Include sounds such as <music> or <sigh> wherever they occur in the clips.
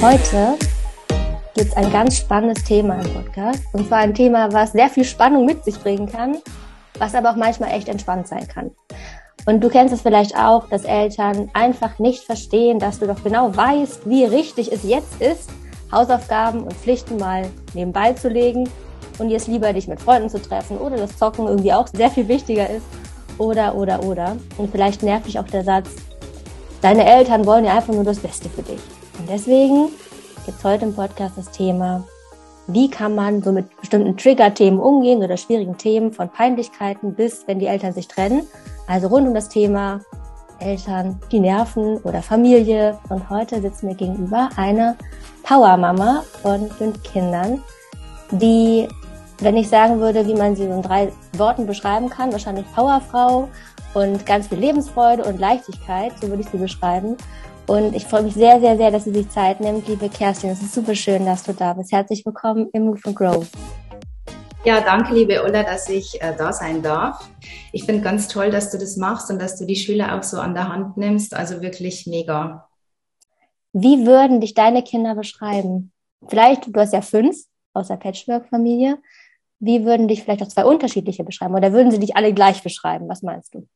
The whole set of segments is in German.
Heute gibt es ein ganz spannendes Thema im Podcast. Und zwar ein Thema, was sehr viel Spannung mit sich bringen kann, was aber auch manchmal echt entspannt sein kann. Und du kennst es vielleicht auch, dass Eltern einfach nicht verstehen, dass du doch genau weißt, wie richtig es jetzt ist, Hausaufgaben und Pflichten mal nebenbei zu legen und dir es lieber dich mit Freunden zu treffen oder das Zocken irgendwie auch sehr viel wichtiger ist. Oder, oder, oder. Und vielleicht nervt dich auch der Satz, deine Eltern wollen ja einfach nur das Beste für dich. Und deswegen gibt es heute im Podcast das Thema, wie kann man so mit bestimmten Trigger-Themen umgehen oder schwierigen Themen von Peinlichkeiten bis, wenn die Eltern sich trennen. Also rund um das Thema Eltern, die Nerven oder Familie. Und heute sitzt mir gegenüber eine Power-Mama von fünf Kindern, die, wenn ich sagen würde, wie man sie in drei Worten beschreiben kann, wahrscheinlich Powerfrau und ganz viel Lebensfreude und Leichtigkeit, so würde ich sie beschreiben. Und ich freue mich sehr, sehr, sehr, dass sie sich Zeit nimmt. Liebe Kerstin, es ist super schön, dass du da bist. Herzlich willkommen im Move and Grow. Ja, danke, liebe Ulla, dass ich äh, da sein darf. Ich finde ganz toll, dass du das machst und dass du die Schüler auch so an der Hand nimmst. Also wirklich mega. Wie würden dich deine Kinder beschreiben? Vielleicht, du hast ja fünf aus der Patchwork-Familie. Wie würden dich vielleicht auch zwei unterschiedliche beschreiben? Oder würden sie dich alle gleich beschreiben? Was meinst du?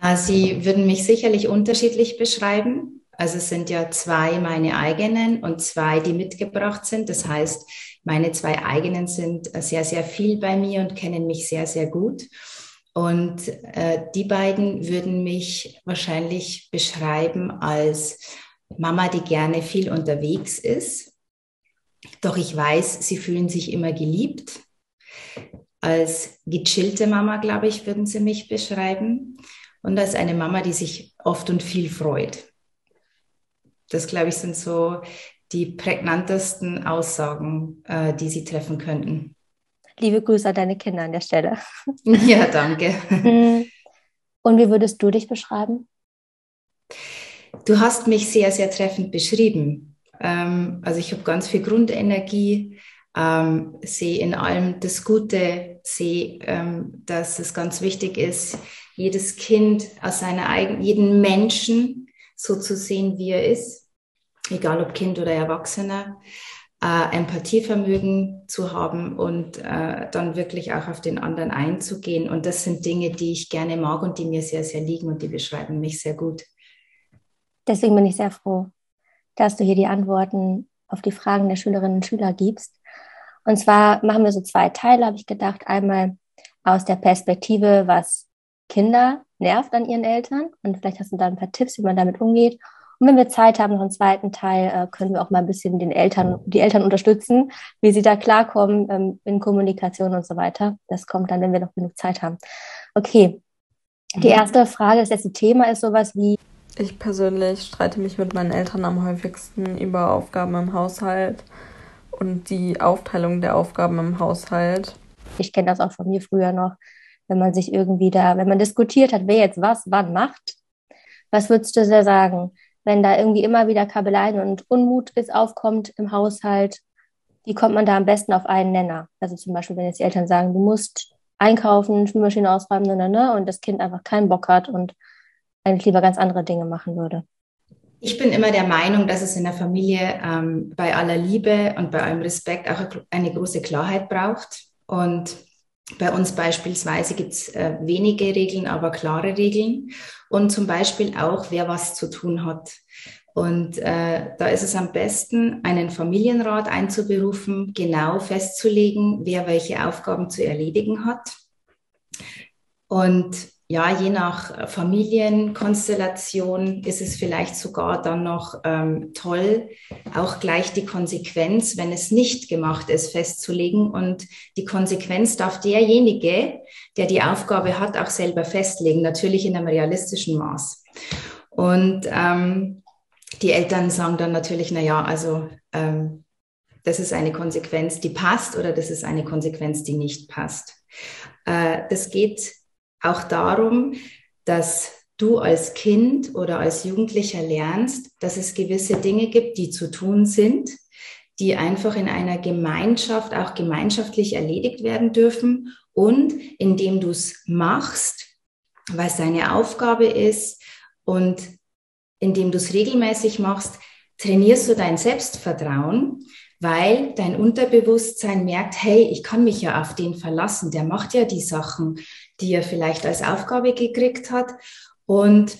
Äh, Sie würden mich sicherlich unterschiedlich beschreiben. Also es sind ja zwei meine eigenen und zwei, die mitgebracht sind. Das heißt, meine zwei eigenen sind sehr, sehr viel bei mir und kennen mich sehr, sehr gut. Und äh, die beiden würden mich wahrscheinlich beschreiben als Mama, die gerne viel unterwegs ist. Doch ich weiß, sie fühlen sich immer geliebt. Als gechillte Mama, glaube ich, würden sie mich beschreiben und als eine Mama, die sich oft und viel freut. Das, glaube ich, sind so die prägnantesten Aussagen, äh, die sie treffen könnten. Liebe Grüße an deine Kinder an der Stelle. <laughs> Ja, danke. Mhm. Und wie würdest du dich beschreiben? Du hast mich sehr, sehr treffend beschrieben. Ähm, also ich habe ganz viel Grundenergie, ähm, sehe in allem das Gute, sehe, ähm, dass es ganz wichtig ist, jedes Kind aus seiner eigenen, jeden Menschen so zu sehen, wie er ist, egal ob Kind oder Erwachsener, äh, Empathievermögen zu haben und äh, dann wirklich auch auf den anderen einzugehen. Und das sind Dinge, die ich gerne mag und die mir sehr, sehr liegen und die beschreiben mich sehr gut. Deswegen bin ich sehr froh, dass du hier die Antworten auf die Fragen der Schülerinnen und Schüler gibst. Und zwar machen wir so zwei Teile, habe ich gedacht. Einmal aus der Perspektive, was Kinder nervt an ihren Eltern. Und vielleicht hast du da ein paar Tipps, wie man damit umgeht. Und wenn wir Zeit haben, noch einen zweiten Teil, äh, können wir auch mal ein bisschen den Eltern, die Eltern unterstützen, wie sie da klarkommen ähm, in Kommunikation und so weiter. Das kommt dann, wenn wir noch genug Zeit haben. Okay. Die mhm. erste Frage, das erste Thema ist sowas wie. Ich persönlich streite mich mit meinen Eltern am häufigsten über Aufgaben im Haushalt und die Aufteilung der Aufgaben im Haushalt. Ich kenne das auch von mir früher noch wenn man sich irgendwie da, wenn man diskutiert hat, wer jetzt was wann macht, was würdest du da sagen, wenn da irgendwie immer wieder Kabeleien und Unmut ist, aufkommt im Haushalt, wie kommt man da am besten auf einen Nenner? Also zum Beispiel, wenn jetzt die Eltern sagen, du musst einkaufen, Spülmaschine ausräumen, ne, ne, ne, und das Kind einfach keinen Bock hat und eigentlich lieber ganz andere Dinge machen würde. Ich bin immer der Meinung, dass es in der Familie ähm, bei aller Liebe und bei allem Respekt auch eine große Klarheit braucht. Und bei uns beispielsweise gibt es äh, wenige Regeln, aber klare Regeln und zum Beispiel auch, wer was zu tun hat. Und äh, da ist es am besten, einen Familienrat einzuberufen, genau festzulegen, wer welche Aufgaben zu erledigen hat. Und ja, je nach Familienkonstellation ist es vielleicht sogar dann noch ähm, toll, auch gleich die Konsequenz, wenn es nicht gemacht ist, festzulegen. Und die Konsequenz darf derjenige, der die Aufgabe hat, auch selber festlegen, natürlich in einem realistischen Maß. Und ähm, die Eltern sagen dann natürlich, na ja, also ähm, das ist eine Konsequenz, die passt oder das ist eine Konsequenz, die nicht passt. Äh, das geht auch darum, dass du als Kind oder als Jugendlicher lernst, dass es gewisse Dinge gibt, die zu tun sind, die einfach in einer Gemeinschaft auch gemeinschaftlich erledigt werden dürfen. Und indem du es machst, weil es deine Aufgabe ist und indem du es regelmäßig machst, trainierst du dein Selbstvertrauen, weil dein Unterbewusstsein merkt, hey, ich kann mich ja auf den verlassen, der macht ja die Sachen, die er vielleicht als Aufgabe gekriegt hat und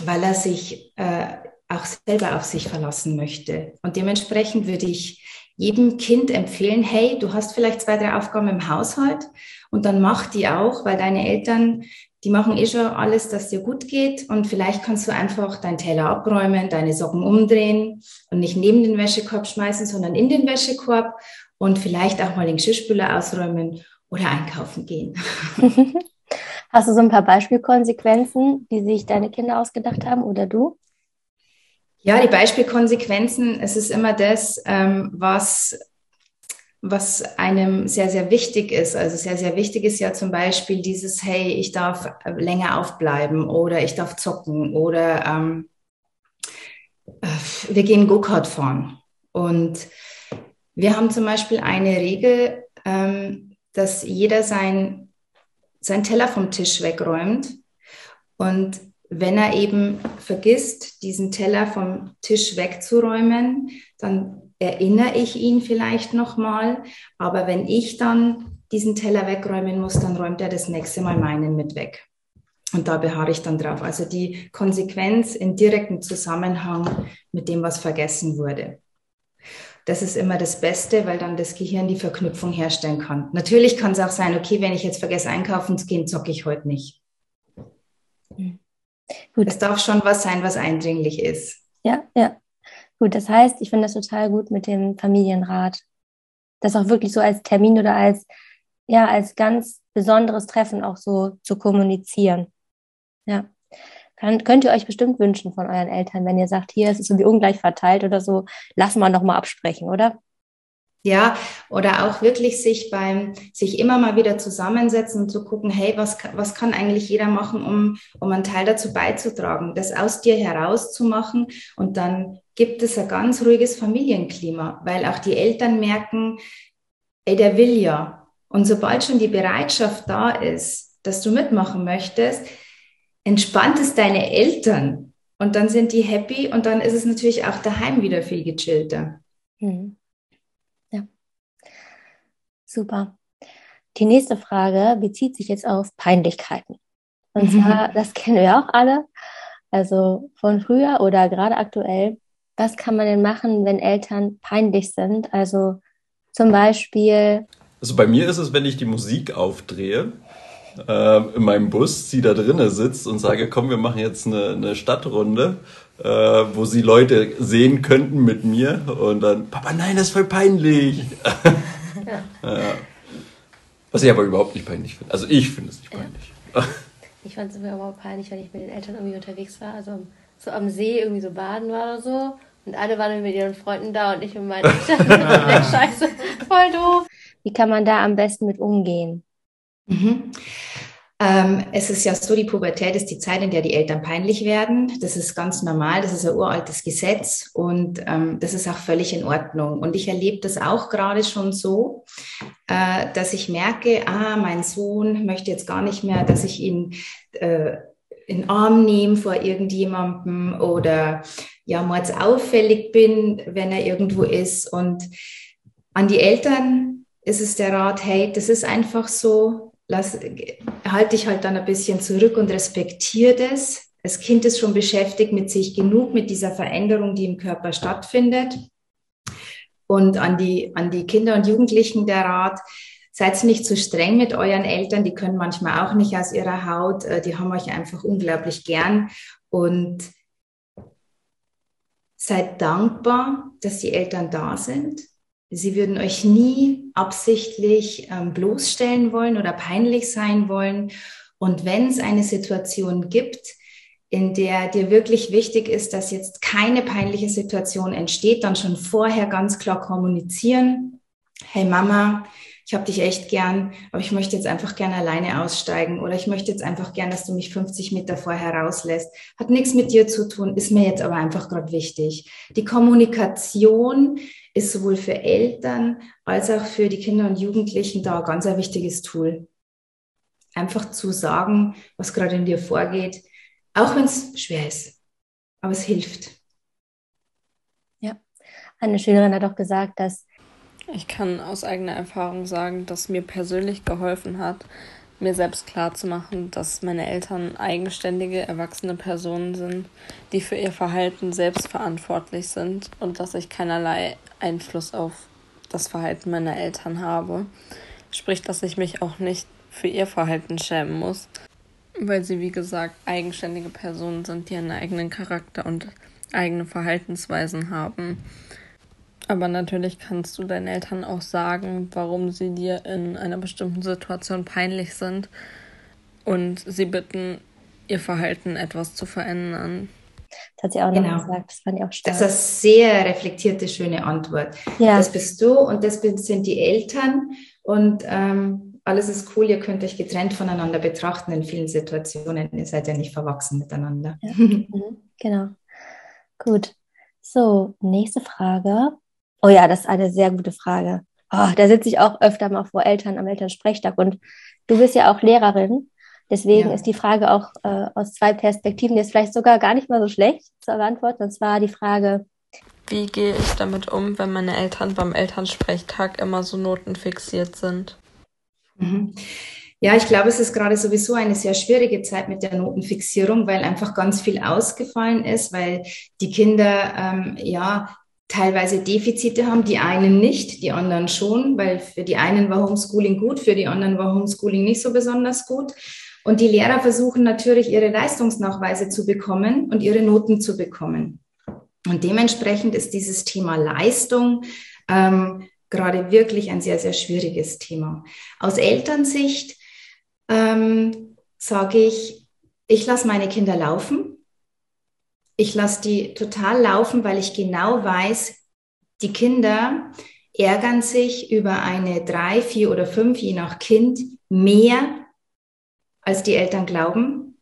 weil er sich äh, auch selber auf sich verlassen möchte. Und dementsprechend würde ich jedem Kind empfehlen, hey, du hast vielleicht zwei, drei Aufgaben im Haushalt und dann mach die auch, weil deine Eltern, die machen eh schon alles, dass dir gut geht und vielleicht kannst du einfach deinen Teller abräumen, deine Socken umdrehen und nicht neben den Wäschekorb schmeißen, sondern in den Wäschekorb und vielleicht auch mal den Geschirrspüler ausräumen oder einkaufen gehen. <laughs> Hast du so ein paar Beispielkonsequenzen, die sich deine Kinder ausgedacht haben oder du? Ja, die Beispielkonsequenzen, es ist immer das, ähm, was, was einem sehr, sehr wichtig ist. Also sehr, sehr wichtig ist ja zum Beispiel dieses, hey, ich darf länger aufbleiben oder ich darf zocken oder ähm, äh, wir gehen Go-Kart fahren. Und wir haben zum Beispiel eine Regel, ähm, dass jeder sein, sein Teller vom Tisch wegräumt. Und wenn er eben vergisst, diesen Teller vom Tisch wegzuräumen, dann erinnere ich ihn vielleicht nochmal. Aber wenn ich dann diesen Teller wegräumen muss, dann räumt er das nächste Mal meinen mit weg. Und da beharre ich dann drauf. Also die Konsequenz in direktem Zusammenhang mit dem, was vergessen wurde. Das ist immer das Beste, weil dann das Gehirn die Verknüpfung herstellen kann. Natürlich kann es auch sein, okay, wenn ich jetzt vergesse einkaufen zu gehen, zocke ich heute nicht. Mhm. Gut. Es darf schon was sein, was eindringlich ist. Ja, ja. Gut, das heißt, ich finde das total gut mit dem Familienrat. Das auch wirklich so als Termin oder als, ja, als ganz besonderes Treffen auch so zu kommunizieren. Ja. Kann, könnt ihr euch bestimmt wünschen von euren Eltern, wenn ihr sagt, hier, es ist irgendwie ungleich verteilt oder so, lassen wir nochmal absprechen, oder? Ja, oder auch wirklich sich beim, sich immer mal wieder zusammensetzen und zu gucken, hey, was, was kann eigentlich jeder machen, um, um einen Teil dazu beizutragen, das aus dir herauszumachen. Und dann gibt es ein ganz ruhiges Familienklima, weil auch die Eltern merken, ey, der will ja. Und sobald schon die Bereitschaft da ist, dass du mitmachen möchtest, entspannt es deine Eltern. Und dann sind die happy und dann ist es natürlich auch daheim wieder viel gechillter. Mhm. Super. Die nächste Frage bezieht sich jetzt auf Peinlichkeiten. Und mhm. zwar, das kennen wir auch alle, also von früher oder gerade aktuell. Was kann man denn machen, wenn Eltern peinlich sind? Also zum Beispiel. Also bei mir ist es, wenn ich die Musik aufdrehe äh, in meinem Bus, sie da drinnen sitzt und sage, komm, wir machen jetzt eine, eine Stadtrunde, äh, wo sie Leute sehen könnten mit mir und dann, Papa, nein, das ist voll peinlich. <laughs> Ja. ja. Was ich aber überhaupt nicht peinlich finde. Also ich finde es nicht peinlich. Ja. <laughs> Ich fand es immer überhaupt peinlich, wenn ich mit den Eltern irgendwie unterwegs war, also so am See irgendwie so baden war oder so. Und alle waren mit ihren Freunden da und ich mit meinen <laughs> Eltern. <laughs> Scheiße, voll doof. Wie kann man da am besten mit umgehen? Mhm. Ähm, es ist ja so, die Pubertät ist die Zeit, in der die Eltern peinlich werden. Das ist ganz normal, das ist ein uraltes Gesetz und ähm, das ist auch völlig in Ordnung. Und ich erlebe das auch gerade schon so, äh, dass ich merke, ah, mein Sohn möchte jetzt gar nicht mehr, dass ich ihn äh, in Arm nehme vor irgendjemandem oder ja, mal auffällig bin, wenn er irgendwo ist. Und an die Eltern ist es der Rat, hey, das ist einfach so, lass, halte dich halt dann ein bisschen zurück und respektiere das. Das Kind ist schon beschäftigt mit sich genug, mit dieser Veränderung, die im Körper stattfindet. Und an die, an die Kinder und Jugendlichen der Rat, seid nicht zu streng mit euren Eltern, die können manchmal auch nicht aus ihrer Haut, äh, die haben euch einfach unglaublich gern und seid dankbar, dass die Eltern da sind Sie würden euch nie absichtlich ähm, bloßstellen wollen oder peinlich sein wollen. Und wenn es eine Situation gibt, in der dir wirklich wichtig ist, dass jetzt keine peinliche Situation entsteht, dann schon vorher ganz klar kommunizieren. Hey Mama, ich habe dich echt gern, aber ich möchte jetzt einfach gern alleine aussteigen oder ich möchte jetzt einfach gern, dass du mich 50 Meter vorher rauslässt. Hat nichts mit dir zu tun, ist mir jetzt aber einfach gerade wichtig. Die Kommunikation ist sowohl für Eltern als auch für die Kinder und Jugendlichen da ein ganz ein wichtiges Tool. Einfach zu sagen, was gerade in dir vorgeht, auch wenn es schwer ist. aber es hilft. Ja, eine Schülerin hat auch gesagt, dass ich kann aus eigener Erfahrung sagen, dass mir persönlich geholfen hat, mir selbst klarzumachen, dass meine Eltern eigenständige, erwachsene Personen sind, die für ihr Verhalten selbst verantwortlich sind und dass ich keinerlei Einfluss auf das Verhalten meiner Eltern habe. Sprich, dass ich mich auch nicht für ihr Verhalten schämen muss, weil sie, wie gesagt, eigenständige Personen sind, die einen eigenen Charakter und eigene Verhaltensweisen haben. Aber natürlich kannst du deinen Eltern auch sagen, warum sie dir in einer bestimmten Situation peinlich sind und sie bitten, ihr Verhalten etwas zu verändern. Das hat sie auch genau. noch gesagt. Das fand ich auch stark. Das ist eine sehr reflektierte, schöne Antwort. Ja. Das bist du und das sind die Eltern und ähm, alles ist cool. Ihr könnt euch getrennt voneinander betrachten in vielen Situationen. Ihr seid ja nicht verwachsen miteinander. Ja. Mhm. genau. Gut. So, nächste Frage. Oh ja, das ist eine sehr gute Frage. Oh, da sitze ich auch öfter mal vor Eltern am Elternsprechtag und du bist ja auch Lehrerin. Deswegen ja. ist die Frage auch äh, aus zwei Perspektiven jetzt vielleicht sogar gar nicht mal so schlecht zu beantworten. Und zwar die Frage, wie gehe ich damit um, wenn meine Eltern beim Elternsprechtag immer so notenfixiert sind? Mhm. Ja, ich glaube, es ist gerade sowieso eine sehr schwierige Zeit mit der Notenfixierung, weil einfach ganz viel ausgefallen ist, weil die Kinder ähm, ja teilweise Defizite haben, die einen nicht, die anderen schon, weil für die einen war Homeschooling gut, für die anderen war Homeschooling nicht so besonders gut. Und die Lehrer versuchen natürlich ihre Leistungsnachweise zu bekommen und ihre Noten zu bekommen. Und dementsprechend ist dieses Thema Leistung ähm, gerade wirklich ein sehr, sehr schwieriges Thema. Aus Elternsicht ähm, sage ich, ich lasse meine Kinder laufen ich lasse die total laufen, weil ich genau weiß, die Kinder ärgern sich über eine drei, vier oder fünf, je nach Kind, mehr, als die Eltern glauben.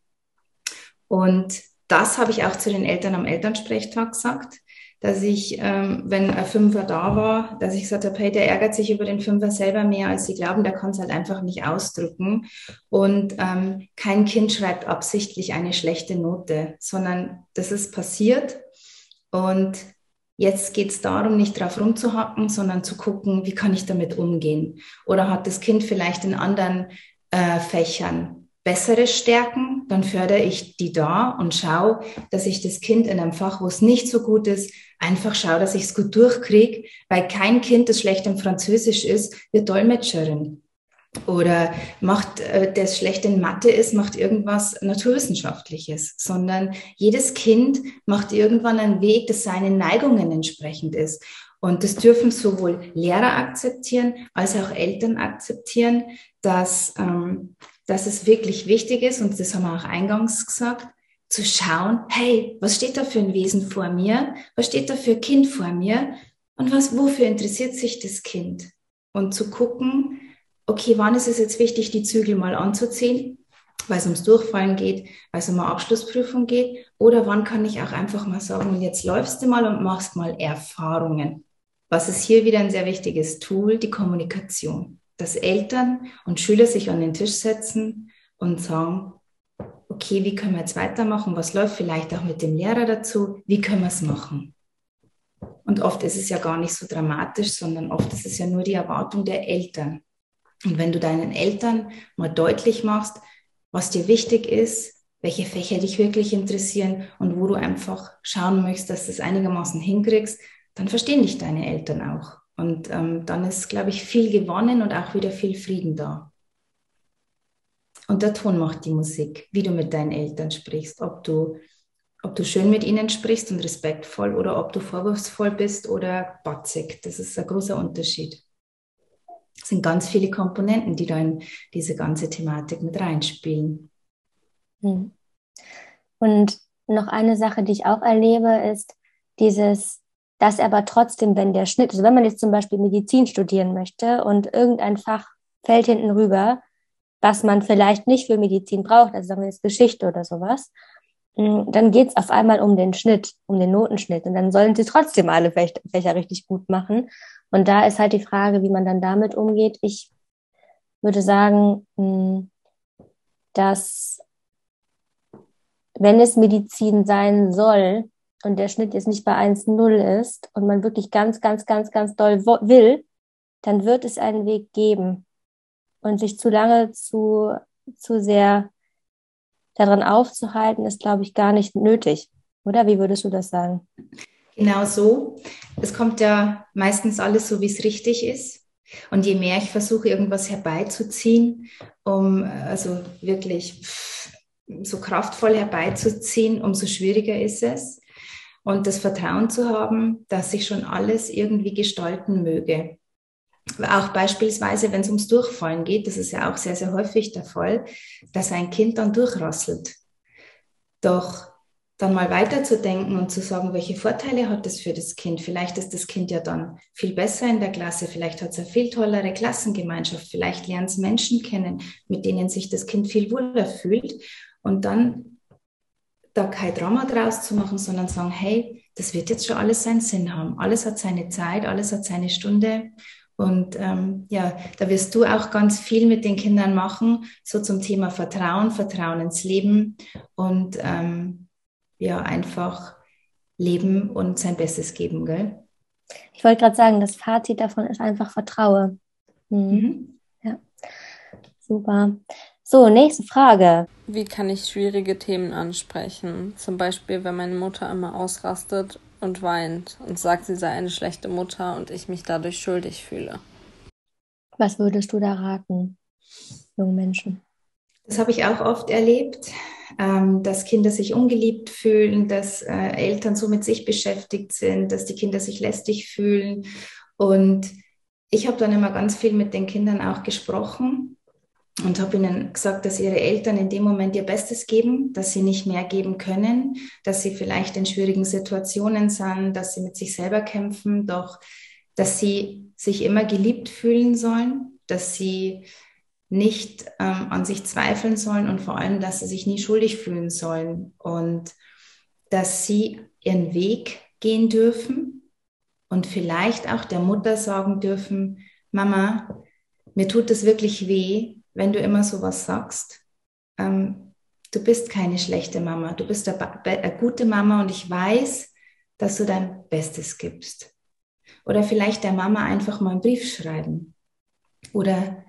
Und das habe ich auch zu den Eltern am Elternsprechtag gesagt dass ich, ähm, wenn ein Fünfer da war, dass ich gesagt habe, hey, der ärgert sich über den Fünfer selber mehr, als sie glauben, der kann es halt einfach nicht ausdrücken. Und ähm, kein Kind schreibt absichtlich eine schlechte Note, sondern das ist passiert. Und jetzt geht es darum, nicht drauf rumzuhacken, sondern zu gucken, wie kann ich damit umgehen? Oder hat das Kind vielleicht in anderen äh, Fächern bessere Stärken, dann fördere ich die da und schaue, dass ich das Kind in einem Fach, wo es nicht so gut ist, einfach schaue, dass ich es gut durchkriege, weil kein Kind, das schlecht im Französisch ist, wird Dolmetscherin. Oder macht, äh, das schlecht in Mathe ist, macht irgendwas Naturwissenschaftliches, sondern jedes Kind macht irgendwann einen Weg, das seinen Neigungen entsprechend ist. Und das dürfen sowohl Lehrer akzeptieren als auch Eltern akzeptieren, dass ähm, dass es wirklich wichtig ist, und das haben wir auch eingangs gesagt, zu schauen, hey, was steht da für ein Wesen vor mir? Was steht da für ein Kind vor mir? Und was, wofür interessiert sich das Kind? Und zu gucken, okay, wann ist es jetzt wichtig, die Zügel mal anzuziehen, weil es ums Durchfallen geht, weil es um eine Abschlussprüfung geht, oder wann kann ich auch einfach mal sagen, jetzt läufst du mal und machst mal Erfahrungen. Was ist hier wieder ein sehr wichtiges Tool, die Kommunikation dass Eltern und Schüler sich an den Tisch setzen und sagen, okay, wie können wir jetzt weitermachen? Was läuft vielleicht auch mit dem Lehrer dazu? Wie können wir es machen? Und oft ist es ja gar nicht so dramatisch, sondern oft ist es ja nur die Erwartung der Eltern. Und wenn du deinen Eltern mal deutlich machst, was dir wichtig ist, welche Fächer dich wirklich interessieren und wo du einfach schauen möchtest, dass du es einigermaßen hinkriegst, dann verstehen dich deine Eltern auch. Und ähm, dann ist, glaube ich, viel gewonnen und auch wieder viel Frieden da. Und der Ton macht die Musik, wie du mit deinen Eltern sprichst, ob du, ob du schön mit ihnen sprichst und respektvoll oder ob du vorwurfsvoll bist oder batzig. Das ist ein großer Unterschied. Es sind ganz viele Komponenten, die da in diese ganze Thematik mit reinspielen. Hm. Und noch eine Sache, die ich auch erlebe, ist dieses dass aber trotzdem, wenn der Schnitt, also wenn man jetzt zum Beispiel Medizin studieren möchte und irgendein Fach fällt hinten rüber, was man vielleicht nicht für Medizin braucht, also sagen wir jetzt Geschichte oder sowas, mm, dann geht es auf einmal um den Schnitt, um den Notenschnitt. Und dann sollen sie trotzdem alle Fächer richtig gut machen. Und da ist halt die Frage, wie man dann damit umgeht. Ich würde sagen, mm, dass wenn es Medizin sein soll und der Schnitt jetzt nicht bei 1,0 ist und man wirklich ganz, ganz, ganz, ganz doll will, dann wird es einen Weg geben. Und sich zu lange zu, zu sehr daran aufzuhalten, ist, glaube ich, gar nicht nötig. Oder wie würdest du das sagen? Genau so. Es kommt ja meistens alles so, wie es richtig ist. Und je mehr ich versuche, irgendwas herbeizuziehen, um also wirklich so kraftvoll herbeizuziehen, umso schwieriger ist es. Und das Vertrauen zu haben, dass ich schon alles irgendwie gestalten möge. Auch beispielsweise, wenn es ums Durchfallen geht, das ist ja auch sehr, sehr häufig der Fall, dass ein Kind dann durchrasselt. Doch dann mal weiterzudenken und zu sagen, welche Vorteile hat das für das Kind? Vielleicht ist das Kind ja dann viel besser in der Klasse, vielleicht hat es eine viel tollere Klassengemeinschaft, vielleicht lernt es Menschen kennen, mit denen sich das Kind viel wohler fühlt. Und dann da kein Drama draus zu machen, sondern sagen, hey, das wird jetzt schon alles seinen Sinn haben. Alles hat seine Zeit, alles hat seine Stunde. Und ähm, ja, da wirst du auch ganz viel mit den Kindern machen, so zum Thema Vertrauen, Vertrauen ins Leben und ähm, ja einfach leben und sein Bestes geben, gell? Ich wollte gerade sagen, das Fazit davon ist einfach Vertraue. Mhm. Mhm. Ja, super. So, nächste Frage. Wie kann ich schwierige Themen ansprechen? Zum Beispiel, wenn meine Mutter immer ausrastet und weint und sagt, sie sei eine schlechte Mutter und ich mich dadurch schuldig fühle. Was würdest du da raten, jungen Menschen? Das habe ich auch oft erlebt, ähm, dass Kinder sich ungeliebt fühlen, dass äh, Eltern so mit sich beschäftigt sind, dass die Kinder sich lästig fühlen. Und ich habe dann immer ganz viel mit den Kindern auch gesprochen und habe ihnen gesagt, dass ihre Eltern in dem Moment ihr Bestes geben, dass sie nicht mehr geben können, dass sie vielleicht in schwierigen Situationen sind, dass sie mit sich selber kämpfen, doch dass sie sich immer geliebt fühlen sollen, dass sie nicht ähm, an sich zweifeln sollen und vor allem, dass sie sich nie schuldig fühlen sollen und dass sie ihren Weg gehen dürfen und vielleicht auch der Mutter sagen dürfen, Mama, mir tut es wirklich weh, wenn du immer sowas sagst. Ähm, du bist keine schlechte Mama, du bist eine, eine gute Mama und ich weiß, dass du dein Bestes gibst. Oder vielleicht der Mama einfach mal einen Brief schreiben. Oder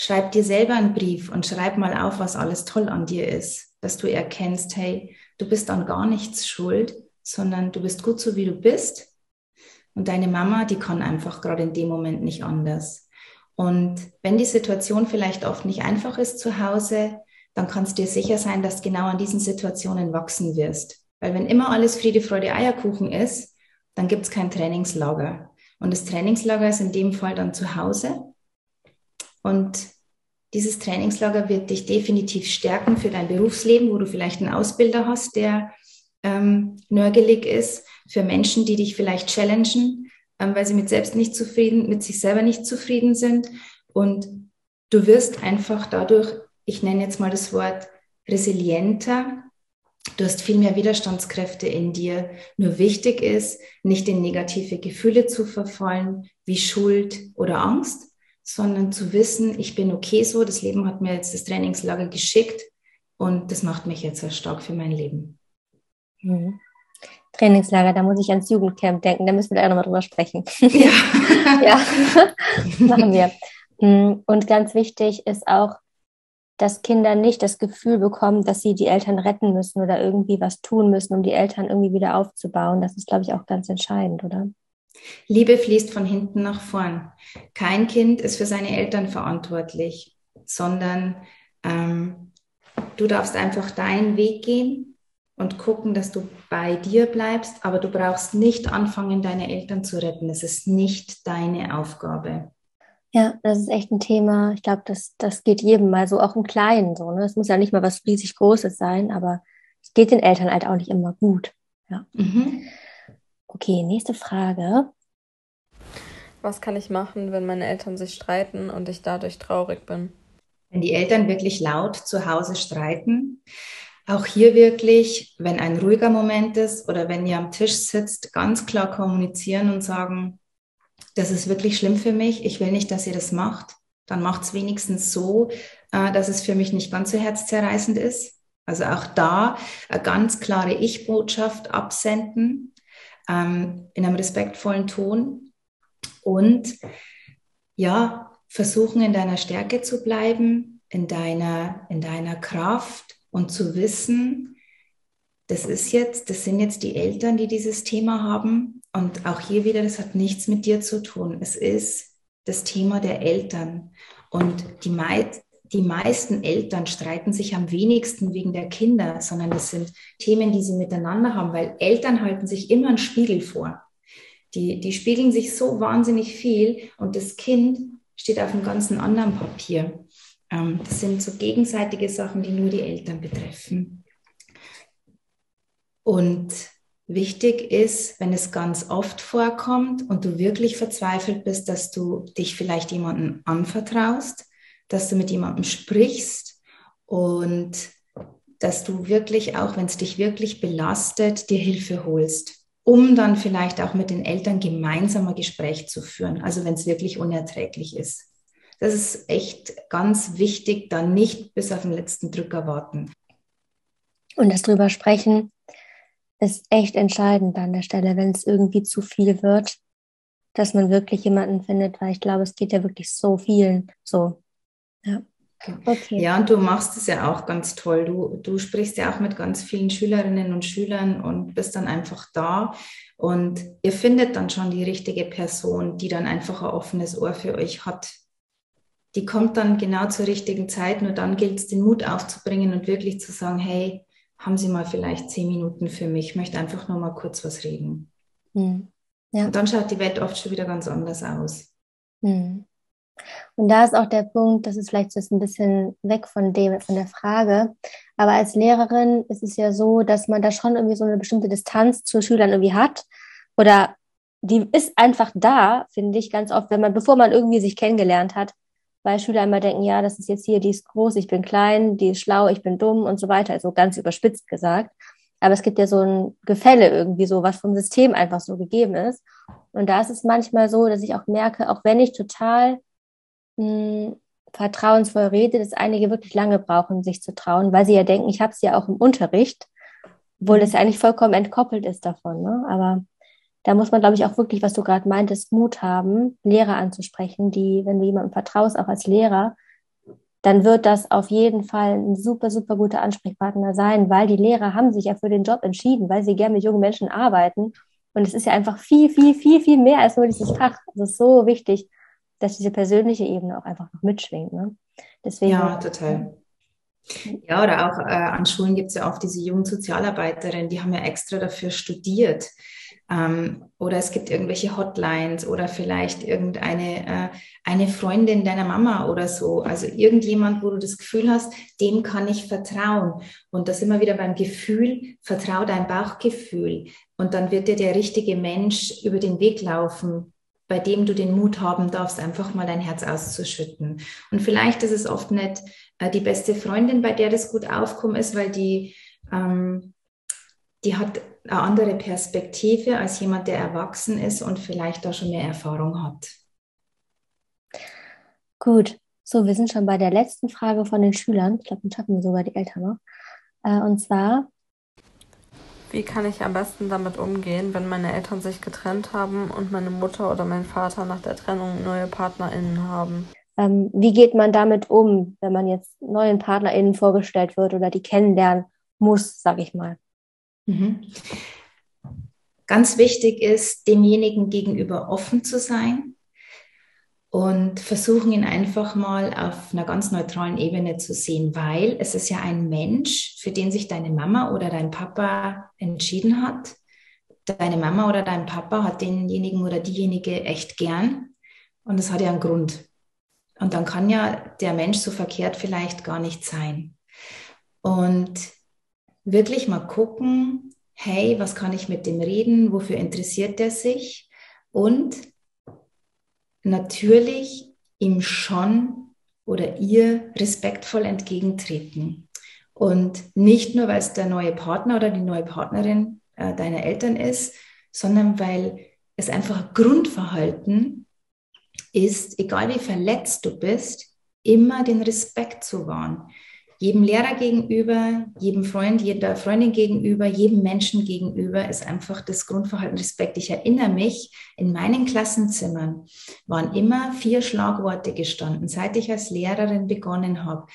Schreib dir selber einen Brief und schreib mal auf, was alles toll an dir ist, dass du erkennst, hey, du bist an gar nichts schuld, sondern du bist gut so, wie du bist. Und deine Mama, die kann einfach gerade in dem Moment nicht anders. Und wenn die Situation vielleicht oft nicht einfach ist zu Hause, dann kannst du dir sicher sein, dass genau an diesen Situationen wachsen wirst. Weil wenn immer alles Friede, Freude, Eierkuchen ist, dann gibt es kein Trainingslager. Und das Trainingslager ist in dem Fall dann zu Hause. Und dieses Trainingslager wird dich definitiv stärken für dein Berufsleben, wo du vielleicht einen Ausbilder hast, der ähm, nörgelig ist, für Menschen, die dich vielleicht challengen, weil sie mit selbst nicht zufrieden, mit sich selber nicht zufrieden sind. Und du wirst einfach dadurch, ich nenne jetzt mal das Wort resilienter, Du hast viel mehr Widerstandskräfte in dir. Nur wichtig ist, nicht in negative Gefühle zu verfallen, wie Schuld oder Angst, sondern zu wissen, ich bin okay so, das Leben hat mir jetzt das Trainingslager geschickt und das macht mich jetzt sehr stark für mein Leben. Mhm. Trainingslager, da muss ich ans Jugendcamp denken, da müssen wir gleich nochmal drüber sprechen. Ja, <laughs> ja. <laughs> machen wir. Mhm. Und ganz wichtig ist auch, dass Kinder nicht das Gefühl bekommen, dass sie die Eltern retten müssen oder irgendwie was tun müssen, um die Eltern irgendwie wieder aufzubauen. Das ist, glaube ich, auch ganz entscheidend, oder? Liebe fließt von hinten nach vorn. Kein Kind ist für seine Eltern verantwortlich, sondern ähm, du darfst einfach deinen Weg gehen und gucken, dass du bei dir bleibst, aber du brauchst nicht anfangen, deine Eltern zu retten. Es ist nicht deine Aufgabe. Ja, das ist echt ein Thema. Ich glaube, das, das geht jedem mal so, auch im Kleinen so. Ne? Es muss ja nicht mal was riesig Großes sein, aber es geht den Eltern halt auch nicht immer gut. Ja. Mhm. Okay, nächste Frage. Was kann ich machen, wenn meine Eltern sich streiten und ich dadurch traurig bin? Wenn die Eltern wirklich laut zu Hause streiten, auch hier wirklich, wenn ein ruhiger Moment ist oder wenn ihr am Tisch sitzt, ganz klar kommunizieren und sagen, das ist wirklich schlimm für mich, ich will nicht, dass ihr das macht. Dann macht es wenigstens so, äh, dass es für mich nicht ganz so herzzerreißend ist. Also auch da eine ganz klare Ich-Botschaft absenden ähm, in einem respektvollen Ton und ja, versuchen in deiner Stärke zu bleiben, in deiner, in deiner Kraft und zu wissen, das ist jetzt, das sind jetzt die Eltern, die dieses Thema haben. Und auch hier wieder, das hat nichts mit dir zu tun. Es ist das Thema der Eltern. Und die, mei die meisten Eltern streiten sich am wenigsten wegen der Kinder, sondern das sind Themen, die sie miteinander haben, weil Eltern halten sich immer einen Spiegel vor. Die, die spiegeln sich so wahnsinnig viel und das Kind steht auf einem ganz anderen Papier. Ähm, das sind so gegenseitige Sachen, die nur die Eltern betreffen. Und wichtig ist, wenn es ganz oft vorkommt und du wirklich verzweifelt bist, dass du dich vielleicht jemandem anvertraust, dass du mit jemandem sprichst und dass du wirklich, auch wenn es dich wirklich belastet, dir Hilfe holst, um dann vielleicht auch mit den Eltern gemeinsam ein Gespräch zu führen, also wenn es wirklich unerträglich ist. Das ist echt ganz wichtig, dann nicht bis auf den letzten Drücker warten. Und das drüber sprechen, ist echt entscheidend an der Stelle, wenn es irgendwie zu viel wird, dass man wirklich jemanden findet, weil ich glaube, es geht ja wirklich so vielen so. Ja. Okay. Ja, und du machst es ja auch ganz toll. Du, du sprichst ja auch mit ganz vielen Schülerinnen und Schülern und bist dann einfach da. Und ihr findet dann schon die richtige Person, die dann einfach ein offenes Ohr für euch hat. Die kommt dann genau zur richtigen Zeit. Nur dann gilt es, den Mut aufzubringen und wirklich zu sagen, hey, haben Sie mal vielleicht zehn Minuten für mich? Ich möchte einfach nur mal kurz was reden. Hm. Ja. Und dann schaut die Welt oft schon wieder ganz anders aus. Hm. Und da ist auch der Punkt, das ist vielleicht jetzt ein bisschen weg von dem, von der Frage. Aber als Lehrerin ist es ja so, dass man da schon irgendwie so eine bestimmte Distanz zu Schülern irgendwie hat. Oder die ist einfach da, finde ich, ganz oft, wenn man, bevor man irgendwie sich kennengelernt hat, weil Schüler immer denken, ja, das ist jetzt hier, die ist groß, ich bin klein, die ist schlau, ich bin dumm und so weiter, also ganz überspitzt gesagt. Aber es gibt ja so ein Gefälle irgendwie so, was vom System einfach so gegeben ist. Und da ist es manchmal so, dass ich auch merke, auch wenn ich total mh, hm, vertrauensvoll rede, dass einige wirklich lange brauchen, sich zu trauen, weil sie ja denken, ich habe es ja auch im Unterricht, obwohl es ja eigentlich vollkommen entkoppelt ist davon. Ne? Aber da muss man, glaube ich, auch wirklich, was du gerade meintest, Mut haben, Lehrer anzusprechen, die, wenn du jemandem vertraust, auch als Lehrer, dann wird das auf jeden Fall ein super, super guter Ansprechpartner sein, weil die Lehrer haben sich ja für den Job entschieden, weil sie gerne mit jungen Menschen arbeiten. Und es ist ja einfach viel, viel, viel, viel mehr als nur dieses Fach. Es ist so wichtig, dass diese persönliche Ebene auch einfach noch mitschwingt. Ne? Deswegen, ja, total. Ja, oder auch äh, an Schulen gibt es ja oft diese jungen Sozialarbeiterinnen, die haben ja extra dafür studiert. Ähm, oder es gibt irgendwelche Hotlines oder vielleicht irgendeine äh, eine Freundin deiner Mama oder so. Also irgendjemand, wo du das Gefühl hast, dem kann ich vertrauen. Und das immer wieder beim Gefühl, vertrau dein Bauchgefühl. Und dann wird dir der richtige Mensch über den Weg laufen, bei dem du den Mut haben darfst, einfach mal dein Herz auszuschütten. Und vielleicht ist es oft nicht äh, die beste Freundin, bei der das gut aufkommen ist, weil die, ähm, die hat eine andere Perspektive als jemand, der erwachsen ist und vielleicht da schon mehr Erfahrung hat. Gut, so, wir sind schon bei der letzten Frage von den Schülern. Ich glaube, dann schaffen wir sogar die Eltern noch. Äh, und zwar, wie kann ich am besten damit umgehen, wenn meine Eltern sich getrennt haben und meine Mutter oder mein Vater nach der Trennung neue PartnerInnen haben? Ähm, wie geht man damit um, wenn man jetzt neuen PartnerInnen vorgestellt wird oder die kennenlernen muss, sage ich mal? Mhm. Ganz wichtig ist, demjenigen gegenüber offen zu sein und versuchen ihn einfach mal auf einer ganz neutralen Ebene zu sehen, weil es ist ja ein Mensch, für den sich deine Mama oder dein Papa entschieden hat. Deine Mama oder dein Papa hat denjenigen oder diejenige echt gern und es hat ja einen Grund. Und dann kann ja der Mensch so verkehrt vielleicht gar nicht sein. Und wirklich mal gucken, hey, was kann ich mit dem reden, wofür interessiert der sich und natürlich ihm schon oder ihr respektvoll entgegentreten. Und nicht nur, weil es der neue Partner oder die neue Partnerin äh, deiner Eltern ist, sondern weil es einfach ein Grundverhalten ist, egal wie verletzt du bist, immer den Respekt zu wahren. Jedem Lehrer gegenüber, jedem Freund, jeder Freundin gegenüber, jedem Menschen gegenüber ist einfach das Grundverhalten Respekt. Ich erinnere mich, in meinen Klassenzimmern waren immer vier Schlagworte gestanden, seit ich als Lehrerin begonnen habe.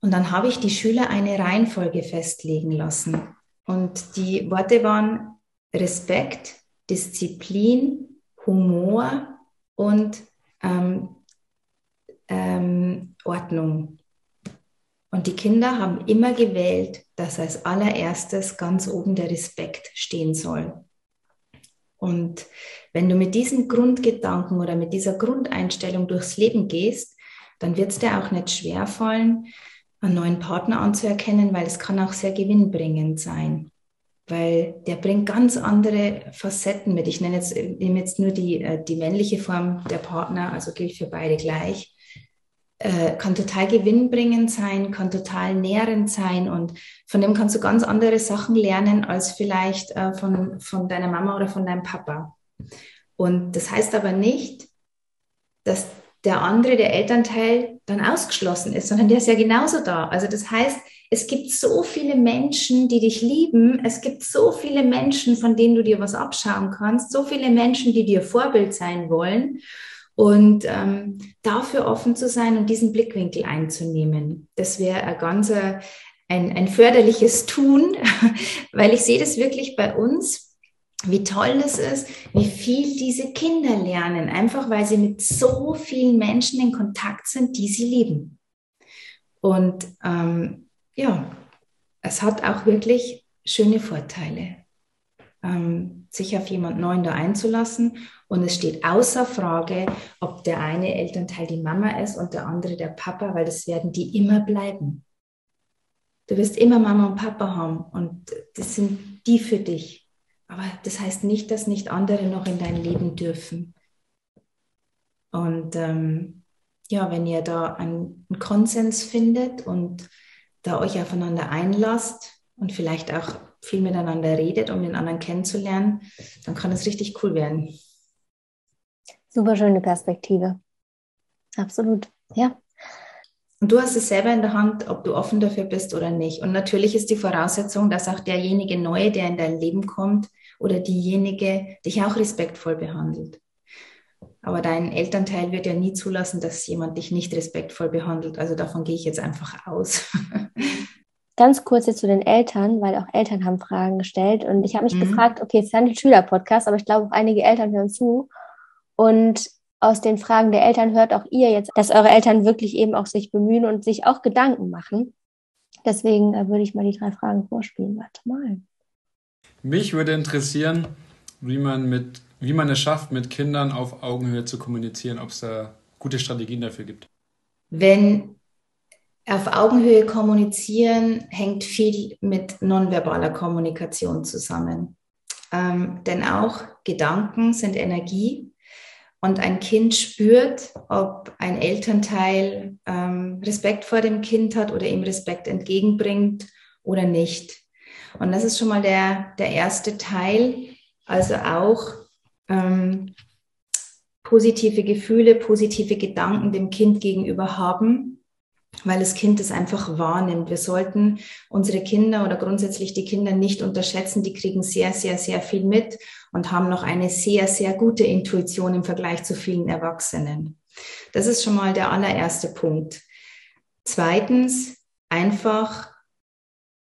Und dann habe ich die Schüler eine Reihenfolge festlegen lassen. Und die Worte waren Respekt, Disziplin, Humor und ähm, ähm, Ordnung. Und die Kinder haben immer gewählt, dass als allererstes ganz oben der Respekt stehen soll. Und wenn du mit diesem Grundgedanken oder mit dieser Grundeinstellung durchs Leben gehst, dann wird es dir auch nicht schwerfallen, einen neuen Partner anzuerkennen, weil es kann auch sehr gewinnbringend sein. Weil der bringt ganz andere Facetten mit. Ich nenne jetzt, nehme jetzt nur die, äh, die männliche Form der Partner, also gilt für beide gleich äh, kann total gewinnbringend sein, kann total nährend sein und von dem kannst du ganz andere Sachen lernen als vielleicht äh, von, von deiner Mama oder von deinem Papa. Und das heißt aber nicht, dass der andere, der Elternteil, dann ausgeschlossen ist, sondern der ist ja genauso da. Also das heißt, es gibt so viele Menschen, die dich lieben. Es gibt so viele Menschen, von denen du dir was abschauen kannst. So viele Menschen, die dir Vorbild sein wollen. Und ähm, dafür offen zu sein und diesen Blickwinkel einzunehmen, das wäre ein ganz ein, ein förderliches Tun, <laughs> weil ich sehe das wirklich bei uns, wie toll das ist, wie viel diese Kinder lernen, einfach weil sie mit so vielen Menschen in Kontakt sind, die sie lieben. Und ähm, ja, es hat auch wirklich schöne Vorteile, ähm, sich auf jemand Neuen da einzulassen und es steht außer Frage, ob der eine Elternteil die Mama ist und der andere der Papa, weil das werden die immer bleiben. Du wirst immer Mama und Papa haben und das sind die für dich. Aber das heißt nicht, dass nicht andere noch in dein Leben dürfen. Und ähm, ja, wenn ihr da einen, einen Konsens findet und da euch aufeinander einlasst und vielleicht auch viel miteinander redet, um den anderen kennenzulernen, dann kann es richtig cool werden. Super schöne Perspektive. Absolut, ja. Und du hast es selber in der Hand, ob du offen dafür bist oder nicht. Und natürlich ist die Voraussetzung, dass auch derjenige Neue, der in dein Leben kommt, oder diejenige dich auch respektvoll behandelt. Aber dein Elternteil wird ja nie zulassen, dass jemand dich nicht respektvoll behandelt. Also davon gehe ich jetzt einfach aus. <laughs> Ganz kurz jetzt zu den Eltern, weil auch Eltern haben Fragen gestellt. Und ich habe mich mhm. gefragt, okay, es ist ein Schüler-Podcast, aber ich glaube, auch einige Eltern hören zu. Und aus den Fragen der Eltern hört auch ihr jetzt, dass eure Eltern wirklich eben auch sich bemühen und sich auch Gedanken machen. Deswegen äh, würde ich mal die drei Fragen vorspielen. Warte mal. Mich würde interessieren, wie man mit, wie man es schafft, mit Kindern auf Augenhöhe zu kommunizieren, ob es da gute Strategien dafür gibt. Wenn auf Augenhöhe kommunizieren hängt viel mit nonverbaler Kommunikation zusammen. Ähm, denn auch Gedanken sind Energie und ein Kind spürt, ob ein Elternteil ähm, Respekt vor dem Kind hat oder ihm Respekt entgegenbringt oder nicht. Und das ist schon mal der, der erste Teil. Also auch ähm, positive Gefühle, positive Gedanken dem Kind gegenüber haben, weil das Kind es einfach wahrnimmt. Wir sollten unsere Kinder oder grundsätzlich die Kinder nicht unterschätzen. Die kriegen sehr, sehr, sehr viel mit und haben noch eine sehr, sehr gute Intuition im Vergleich zu vielen Erwachsenen. Das ist schon mal der allererste Punkt. Zweitens, einfach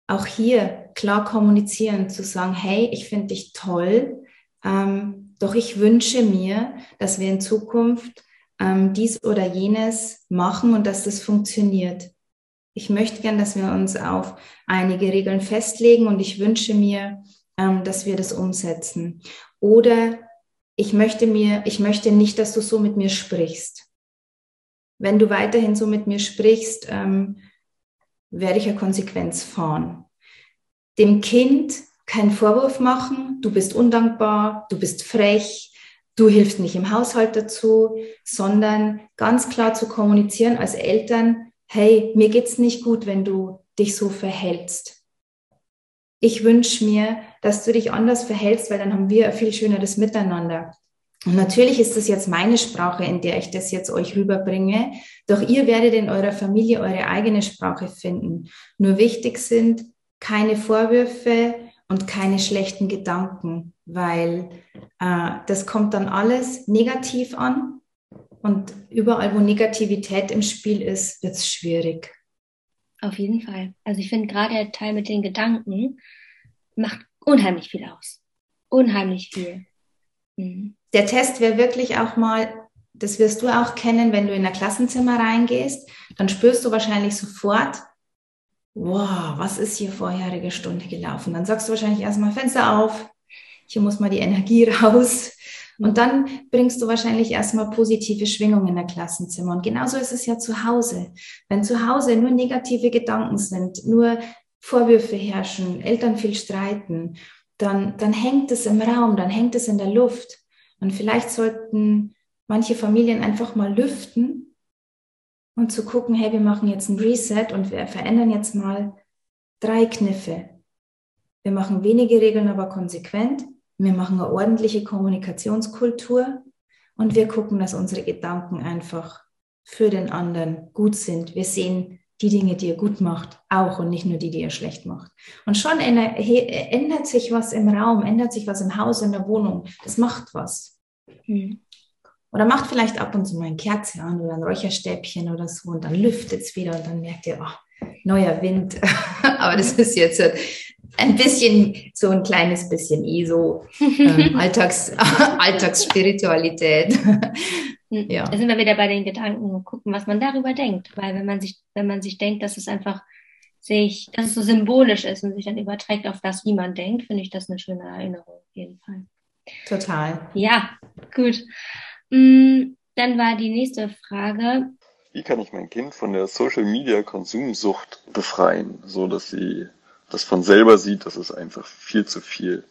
auch hier klar kommunizieren, zu sagen, hey, ich finde dich toll, ähm, doch ich wünsche mir, dass wir in Zukunft ähm, dies oder jenes machen und dass das funktioniert. Ich möchte gern, dass wir uns auf einige Regeln festlegen und ich wünsche mir, ähm, dass wir das umsetzen. Oder ich möchte mir, ich möchte nicht, dass du so mit mir sprichst. Wenn du weiterhin so mit mir sprichst, ähm, werde ich eine Konsequenz fahren. Dem Kind keinen Vorwurf machen, du bist undankbar, du bist frech, du hilfst nicht im Haushalt dazu, sondern ganz klar zu kommunizieren als Eltern, hey, mir geht's nicht gut, wenn du dich so verhältst ich wünsche mir, dass du dich anders verhältst, weil dann haben wir ein viel schöneres Miteinander. Und natürlich ist das jetzt meine Sprache, in der ich das jetzt euch rüberbringe. Doch ihr werdet in eurer Familie eure eigene Sprache finden. Nur wichtig sind keine Vorwürfe und keine schlechten Gedanken, weil das kommt dann alles negativ an. Und überall, wo Negativität im Spiel ist, wird es schwierig. Auf jeden Fall. Also ich finde gerade der Teil mit den Gedanken macht unheimlich viel aus. Unheimlich viel. Mhm. Der Test wäre wirklich auch mal, das wirst du auch kennen, wenn du in ein Klassenzimmer reingehst, dann spürst du wahrscheinlich sofort, wow, was ist hier vorherige Stunde gelaufen? Dann sagst du wahrscheinlich erstmal Fenster auf, hier muss mal die Energie <laughs> raus. Und dann bringst du wahrscheinlich erstmal positive Schwingungen in der Klassenzimmer. Und genauso ist es ja zu Hause. Wenn zu Hause nur negative Gedanken sind, nur Vorwürfe herrschen, Eltern viel streiten, dann, dann hängt es im Raum, dann hängt es in der Luft. Und vielleicht sollten manche Familien einfach mal lüften und zu gucken, hey, wir machen jetzt ein Reset und wir verändern jetzt mal drei Kniffe. Wir machen wenige Regeln, aber konsequent. Wir machen eine ordentliche Kommunikationskultur und wir gucken, dass unsere Gedanken einfach für den anderen gut sind. Wir sehen die Dinge, die ihr gut macht, auch und nicht nur die, die ihr schlecht macht. Und schon ändert sich was im Raum, ändert sich was im Haus, in der Wohnung. Das macht was. Mhm. Oder macht vielleicht ab und zu mal eine Kerze an oder ein Räucherstäbchen oder so und dann lüftet es wieder und dann merkt ihr, oh, neuer Wind. <laughs> Aber das ist jetzt ein bisschen, so ein kleines bisschen eh so äh, Alltags, <laughs> Alltagsspiritualität. Hm, ja. Da sind wir wieder bei den Gedanken und gucken, was man darüber denkt. Weil wenn man sich, wenn man sich denkt, dass es einfach sich, dass es so symbolisch ist und sich dann überträgt auf das, wie man denkt, finde ich das eine schöne Erinnerung auf jeden Fall. Total. Ja, gut. Mm, dann war die nächste Frage. Wie kann ich mein Kind von der Social Media Konsumsucht befreien, so dass sie das von selber sieht, dass es einfach viel zu viel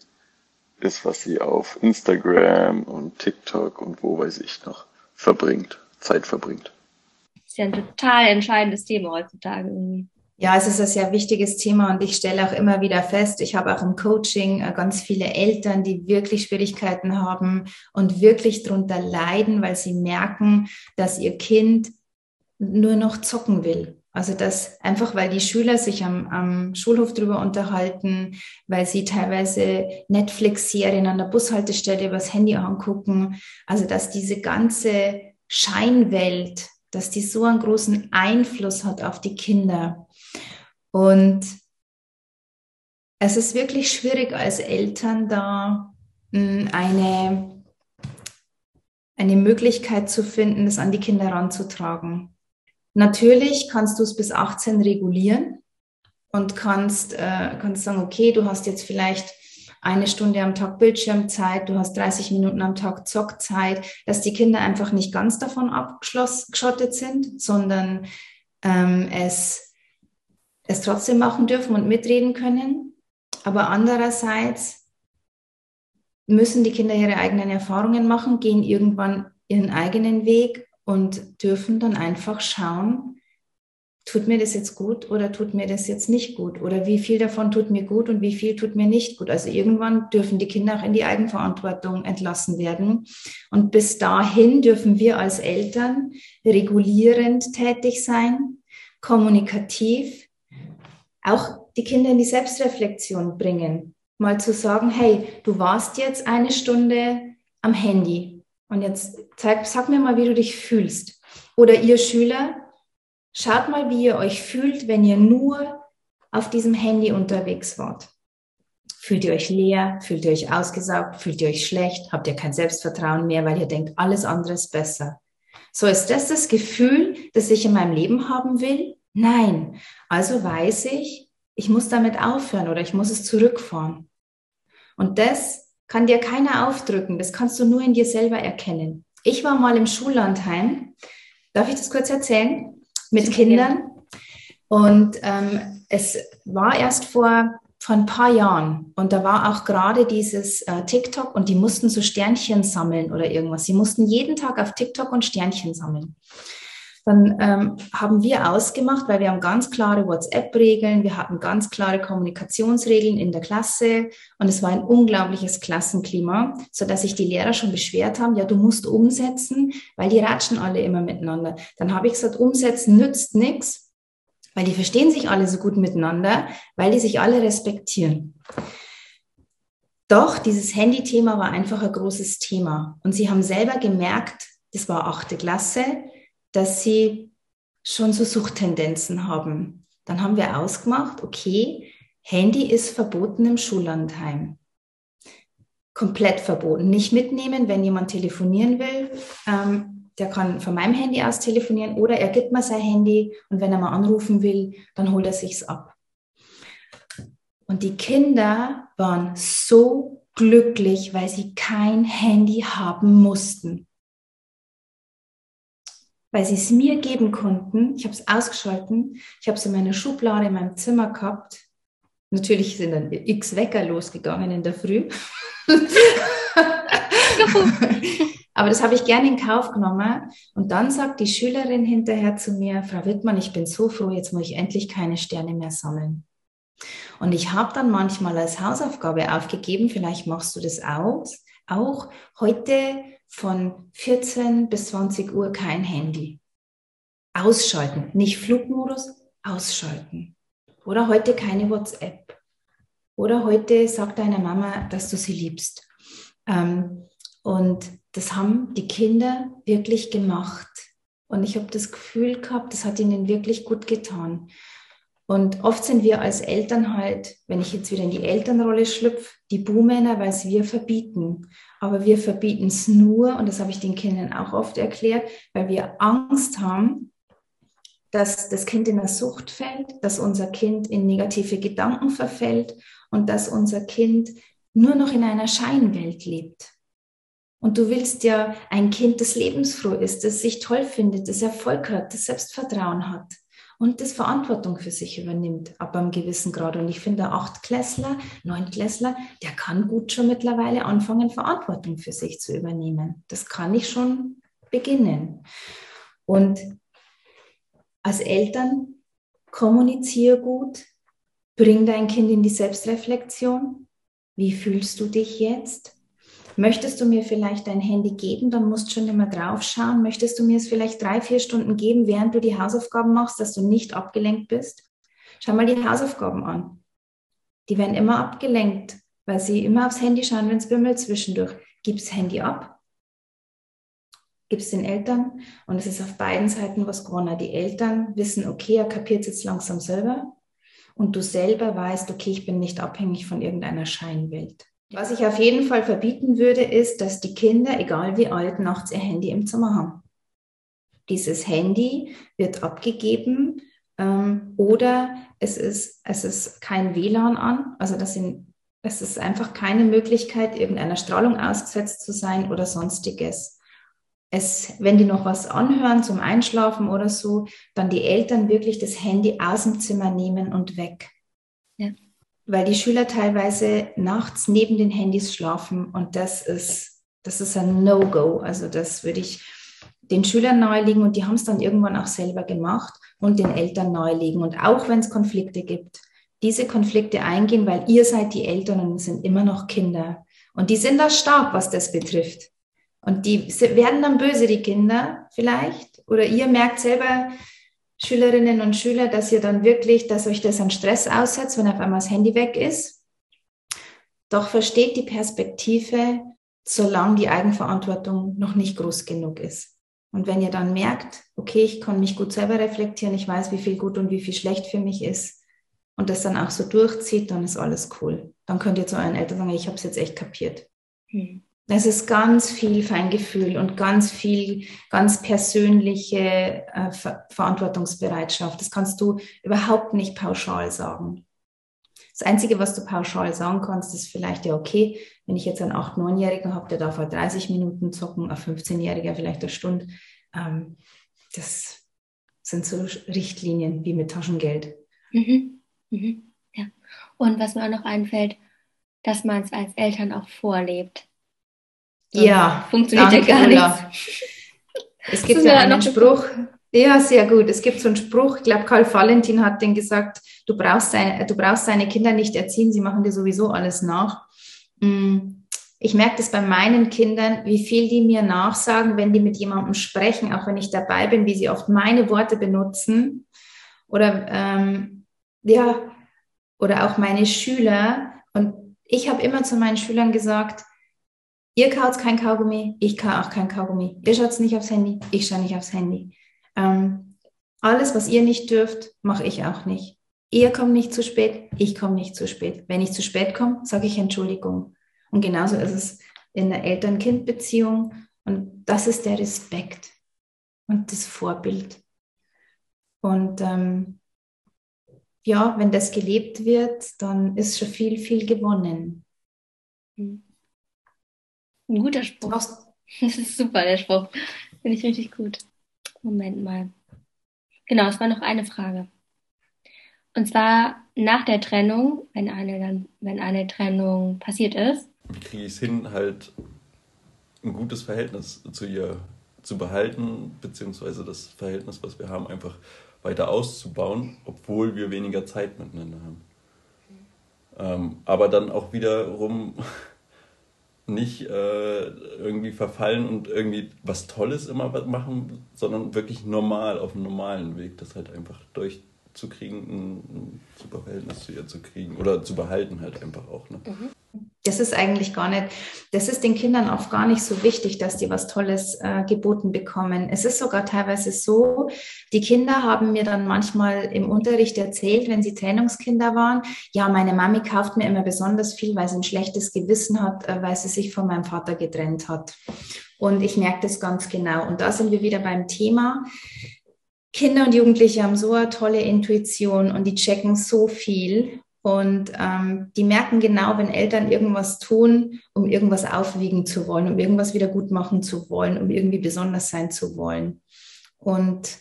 ist, was sie auf Instagram und TikTok und wo weiß ich noch verbringt, Zeit verbringt. Das ist ja ein total entscheidendes Thema heutzutage irgendwie. Ja, es ist ein sehr wichtiges Thema und ich stelle auch immer wieder fest, ich habe auch im Coaching äh, ganz viele Eltern, die wirklich Schwierigkeiten haben und wirklich darunter leiden, weil sie merken, dass ihr Kind nur noch zocken will. Also das einfach, weil die Schüler sich am, am Schulhof drüber unterhalten, weil sie teilweise Netflix-Serien an der Bushaltestelle übers Handy angucken. Also dass diese ganze Scheinwelt, dass die so einen großen Einfluss hat auf die Kinder. Und es ist wirklich schwierig als Eltern da hm, eine, eine Möglichkeit zu finden, das an die Kinder ranzutragen. Natürlich kannst du es bis 18 regulieren und kannst, äh, kannst sagen, okay, du hast jetzt vielleicht eine Stunde am Tag Bildschirmzeit, du hast 30 Minuten am Tag Zockzeit, dass die Kinder einfach nicht ganz davon abgeschottet sind, sondern ähm, es es trotzdem machen dürfen und mitreden können. Aber andererseits müssen die Kinder ihre eigenen Erfahrungen machen, gehen irgendwann ihren eigenen Weg und dürfen dann einfach schauen, tut mir das jetzt gut oder tut mir das jetzt nicht gut? Oder wie viel davon tut mir gut und wie viel tut mir nicht gut? Also irgendwann dürfen die Kinder auch in die Eigenverantwortung entlassen werden. Und bis dahin dürfen wir als Eltern regulierend tätig sein, kommunikativ, auch die Kinder in die Selbstreflexion bringen. Mal zu sagen, hey, du warst jetzt eine Stunde am Handy und jetzt zeig, sag mir mal, wie du dich fühlst. Oder ihr Schüler, schaut mal, wie ihr euch fühlt, wenn ihr nur auf diesem Handy unterwegs wart. Fühlt ihr euch leer? Fühlt ihr euch ausgesaugt? Fühlt ihr euch schlecht? Habt ihr kein Selbstvertrauen mehr, weil ihr denkt, alles andere ist besser? So ist das das Gefühl, das ich in meinem Leben haben will? Nein. Also weiß ich, ich muss damit aufhören oder ich muss es zurückfahren. Und das kann dir keiner aufdrücken. Das kannst du nur in dir selber erkennen. Ich war mal im Schullandheim. Darf ich das kurz erzählen? Mit Kindern. Und ähm, es war erst vor, vor ein paar Jahren. Und da war auch gerade dieses äh, TikTok und die mussten so Sternchen sammeln oder irgendwas. Sie mussten jeden Tag auf TikTok und Sternchen sammeln. Dann ähm, haben wir ausgemacht, weil wir haben ganz klare WhatsApp-Regeln, wir hatten ganz klare Kommunikationsregeln in der Klasse und es war ein unglaubliches Klassenklima, so dass sich die Lehrer schon beschwert haben, ja, du musst umsetzen, weil die ratschen alle immer miteinander. Dann habe ich gesagt, umsetzen nützt nichts, weil die verstehen sich alle so gut miteinander, weil die sich alle respektieren. Doch dieses Handy-Thema war einfach ein großes Thema. Und sie haben selber gemerkt, das war achte Klasse, dass sie schon so Suchttendenzen haben. Dann haben wir ausgemacht, okay, Handy ist verboten im Schullandheim. Komplett verboten. Nicht mitnehmen, wenn jemand telefonieren will. Ähm, der kann von meinem Handy aus telefonieren oder er gibt mir sein Handy und wenn er mal anrufen will, dann holt er sich's ab. Und die Kinder waren so glücklich, weil sie kein Handy haben mussten. Weil sie es mir geben konnten. Ich habe es ausgeschalten. Ich habe es in meiner Schublade in meinem Zimmer gehabt. Natürlich sind dann x Wecker losgegangen in der Früh. <laughs> Aber das habe ich gerne in Kauf genommen. Und dann sagt die Schülerin hinterher zu mir, Frau Wittmann, ich bin so froh, jetzt muss ich endlich keine Sterne mehr sammeln. Und ich habe dann manchmal als Hausaufgabe aufgegeben, vielleicht machst du das aus, auch heute von 14 bis 20 Uhr kein Handy. Ausschalten, nicht Flugmodus, ausschalten. Oder heute keine WhatsApp. Oder heute sag deiner Mama, dass du sie liebst. Ähm, und das haben die Kinder wirklich gemacht. Und ich habe das Gefühl gehabt, das hat ihnen wirklich gut getan. Und oft sind wir als Eltern halt, wenn ich jetzt wieder in die Elternrolle schlüpfe, die Buhmänner, weil es wir verbieten. Aber wir verbieten es nur, und das habe ich den Kindern auch oft erklärt, weil wir Angst haben, dass das Kind in eine Sucht fällt, dass unser Kind in negative Gedanken verfällt und dass unser Kind nur noch in einer Scheinwelt lebt. Und du willst ja ein Kind, das lebensfroh ist, das sich toll findet, das Erfolg hat, das Selbstvertrauen hat und das Verantwortung für sich übernimmt, ab einem gewissen Grad. Und ich finde, Achtklässler, Neunklässler, der kann gut schon mittlerweile anfangen, Verantwortung für sich zu übernehmen. Das kann ich schon beginnen. Und als Eltern kommuniziere gut, bring dein Kind in die Selbstreflexion. Wie fühlst du dich jetzt? Möchtest du mir vielleicht dein Handy geben, dann musst du schon immer drauf schauen. Möchtest du mir es vielleicht drei, vier Stunden geben, während du die Hausaufgaben machst, dass du nicht abgelenkt bist? Schau mal die Hausaufgaben an. Die werden immer abgelenkt, weil sie immer aufs Handy schauen, wenn es bimmelt zwischendurch. Gib das Handy ab, gib es den Eltern und es ist auf beiden Seiten was gewonnen. Die Eltern wissen, okay, er kapiert es jetzt langsam selber und du selber weißt, okay, ich bin nicht abhängig von irgendeiner Scheinwelt. Was ich auf jeden Fall verbieten würde, ist, dass die Kinder, egal wie alt, nachts ihr Handy im Zimmer haben. Dieses Handy wird abgegeben ähm, oder es ist, es ist kein WLAN an. Also das sind, es ist einfach keine Möglichkeit, irgendeiner Strahlung ausgesetzt zu sein oder sonstiges. Es, wenn die noch was anhören zum Einschlafen oder so, dann die Eltern wirklich das Handy aus dem Zimmer nehmen und weg. Ja weil die Schüler teilweise nachts neben den Handys schlafen und das ist, das ist ein No-Go. Also das würde ich den Schülern nahelegen und die haben es dann irgendwann auch selber gemacht und den Eltern nahelegen. Und auch wenn es Konflikte gibt, diese Konflikte eingehen, weil ihr seid die Eltern und sind immer noch Kinder. Und die sind da stark, was das betrifft. Und die werden dann böse, die Kinder vielleicht. Oder ihr merkt selber, Schülerinnen und Schüler, dass ihr dann wirklich, dass euch das an Stress aussetzt, wenn auf einmal das Handy weg ist. Doch versteht die Perspektive, solange die Eigenverantwortung noch nicht groß genug ist. Und wenn ihr dann merkt, okay, ich kann mich gut selber reflektieren, ich weiß, wie viel gut und wie viel schlecht für mich ist und das dann auch so durchzieht, dann ist alles cool. Dann könnt ihr zu euren Eltern sagen, ich habe es jetzt echt kapiert. Hm. Es ist ganz viel Feingefühl und ganz viel, ganz persönliche äh, Ver Verantwortungsbereitschaft. Das kannst du überhaupt nicht pauschal sagen. Das Einzige, was du pauschal sagen kannst, ist vielleicht ja okay, wenn ich jetzt einen 8-, 9-Jährigen habe, der darf halt 30 Minuten zocken, ein 15-Jähriger vielleicht eine Stunde. Ähm, das sind so Richtlinien wie mit Taschengeld. Mhm. Mhm. Ja. Und was mir auch noch einfällt, dass man es als Eltern auch vorlebt. Ja, funktioniert ja gar nichts. Es gibt ja einen Spruch, Ja, sehr gut. Es gibt so einen Spruch, ich glaube, Karl Valentin hat den gesagt, du brauchst, deine, du brauchst deine Kinder nicht erziehen, sie machen dir sowieso alles nach. Mm, ich merke das bei meinen Kindern, wie viel die mir nachsagen, wenn die mit jemandem sprechen, auch wenn ich dabei bin, wie sie oft meine Worte benutzen. Oder ähm, ja, oder auch meine Schüler. Und ich habe immer zu meinen Schülern gesagt, ihr kaut kein Kaugummi, ich kau auch kein Kaugummi. Ihr schaut nicht aufs Handy, ich schaue nicht aufs Handy. Ähm, alles, was ihr nicht dürft, mache ich auch nicht. Ihr kommt nicht zu spät, ich komme nicht zu spät. Wenn ich zu spät komme, sage ich Entschuldigung. Und genauso ist es in der Eltern-Kind-Beziehung. Und das ist der Respekt und das Vorbild. Und ähm, ja, wenn das gelebt wird, dann ist schon viel, viel gewonnen. Ein guter Spruch. <laughs> Das ist super, der Spruch. Finde ich richtig gut. Moment mal. Genau, es war noch eine Frage. Und zwar nach der Trennung, wenn eine, wenn eine Trennung passiert ist. Kriege ich es hin, halt ein gutes Verhältnis zu ihr zu behalten, beziehungsweise das Verhältnis, was wir haben, einfach weiter auszubauen, obwohl wir weniger Zeit miteinander haben. Ähm, aber dann auch wiederum nicht äh, irgendwie verfallen und irgendwie was Tolles immer machen, sondern wirklich normal, auf einem normalen Weg, das halt einfach durchzukriegen, ein, ein super Verhältnis zu ihr zu kriegen oder zu behalten halt einfach auch. Ne? Mhm das ist eigentlich gar nicht, das ist den Kindern auch gar nicht so wichtig, dass die was Tolles äh, geboten bekommen. Es ist sogar teilweise so, die Kinder haben mir dann manchmal im Unterricht erzählt, wenn sie Trennungskinder waren, ja, meine Mami kauft mir immer besonders viel, weil sie ein schlechtes Gewissen hat, äh, weil sie sich von meinem Vater getrennt hat. Und ich merke das ganz genau. Und da sind wir wieder beim Thema. Kinder und Jugendliche haben so eine tolle Intuition und die checken so viel und ähm, die merken genau, wenn Eltern irgendwas tun, um irgendwas aufwiegen zu wollen, um irgendwas wieder gut machen zu wollen, um irgendwie besonders sein zu wollen. Und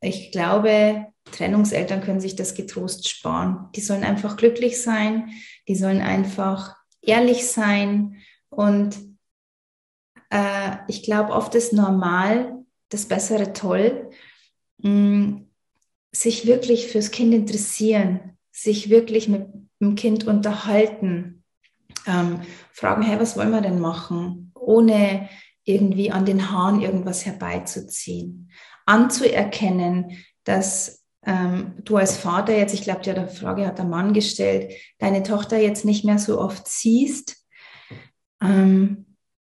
ich glaube, Trennungseltern können sich das getrost sparen. Die sollen einfach glücklich sein, die sollen einfach ehrlich sein. Und äh, ich glaube, oft ist normal das Bessere toll, mh, mm, sich wirklich fürs Kind interessieren, sich wirklich mit dem Kind unterhalten, ähm, fragen, hey, was wollen wir denn machen, ohne irgendwie an den Haaren irgendwas herbeizuziehen, anzuerkennen, dass ähm, du als Vater jetzt, ich glaube, die Frage hat der Mann gestellt, deine Tochter jetzt nicht mehr so oft siehst, ähm,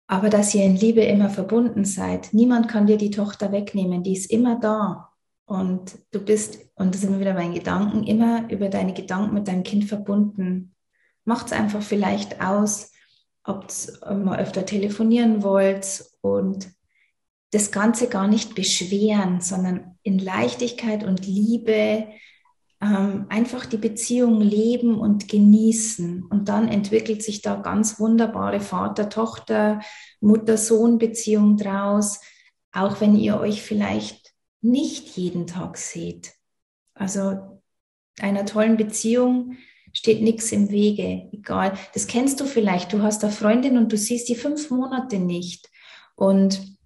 aber dass ihr in Liebe immer verbunden seid. Niemand kann dir die Tochter wegnehmen, die ist immer da. Und du bist, und das sind wieder bei den Gedanken, immer über deine Gedanken mit deinem Kind verbunden. Macht es einfach vielleicht aus, ob ihr mal öfter telefonieren wollt und das Ganze gar nicht beschweren, sondern in Leichtigkeit und Liebe ähm, einfach die Beziehung leben und genießen. Und dann entwickelt sich da ganz wunderbare Vater-Tochter, Mutter-Sohn-Beziehung draus, auch wenn ihr euch vielleicht nicht jeden Tag seht. Also einer tollen Beziehung steht nichts im Wege, egal. Das kennst du vielleicht. Du hast eine Freundin und du siehst die fünf Monate nicht. Und,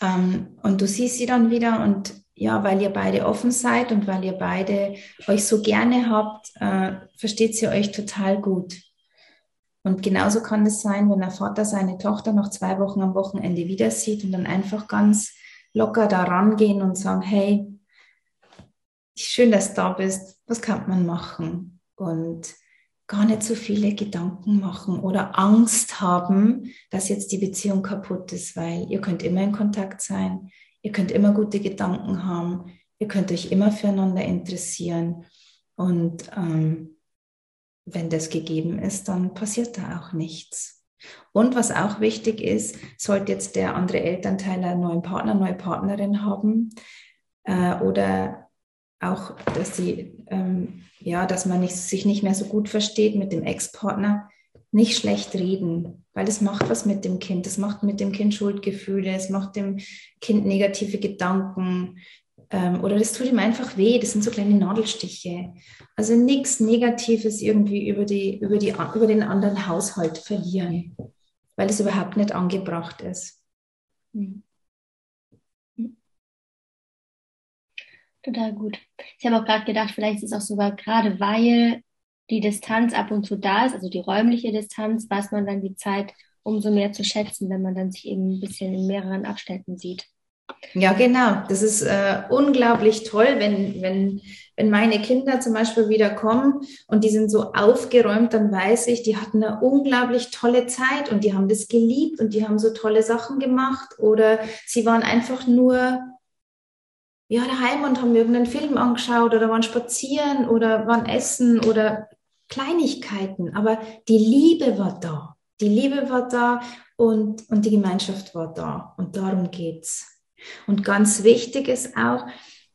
ähm, und du siehst sie dann wieder und ja, weil ihr beide offen seid und weil ihr beide euch so gerne habt, äh, versteht sie euch total gut. Und genauso kann es sein, wenn der Vater seine Tochter noch zwei Wochen am Wochenende wieder sieht und dann einfach ganz locker da rangehen und sagen, hey, schön, dass du da bist, was kann man machen? Und gar nicht so viele Gedanken machen oder Angst haben, dass jetzt die Beziehung kaputt ist, weil ihr könnt immer in Kontakt sein, ihr könnt immer gute Gedanken haben, ihr könnt euch immer füreinander interessieren und ähm, wenn das gegeben ist, dann passiert da auch nichts. Und was auch wichtig ist, sollte jetzt der andere Elternteil einen neuen Partner, neue Partnerin haben äh, oder auch, dass sie, ähm, ja, dass man nicht, sich nicht mehr so gut versteht mit dem Ex-Partner, nicht schlecht reden, weil das macht was mit dem Kind. Das macht mit dem Kind Schuldgefühle, es macht dem Kind negative Gedanken oder das tut ihm einfach weh. Das sind so kleine Nadelstiche. Also nichts Negatives irgendwie über, die, über, die, über den anderen Haushalt verlieren weil es überhaupt nicht angebracht ist. Hm. Total gut. Ich habe auch gerade gedacht, vielleicht ist es auch sogar gerade, weil die Distanz ab und zu da ist, also die räumliche Distanz, weiß man dann die Zeit umso mehr zu schätzen, wenn man dann sich eben ein bisschen in mehreren Abständen sieht. Ja, genau. Das ist äh, unglaublich toll, wenn, wenn, wenn meine Kinder zum Beispiel wieder kommen und die sind so aufgeräumt, dann weiß ich, die hatten eine unglaublich tolle Zeit und die haben das geliebt und die haben so tolle Sachen gemacht oder sie waren einfach nur ja, daheim und haben irgendeinen Film angeschaut oder waren spazieren oder waren essen oder Kleinigkeiten. Aber die Liebe war da. Die Liebe war da und, und die Gemeinschaft war da. Und darum geht's. Und ganz wichtig ist auch,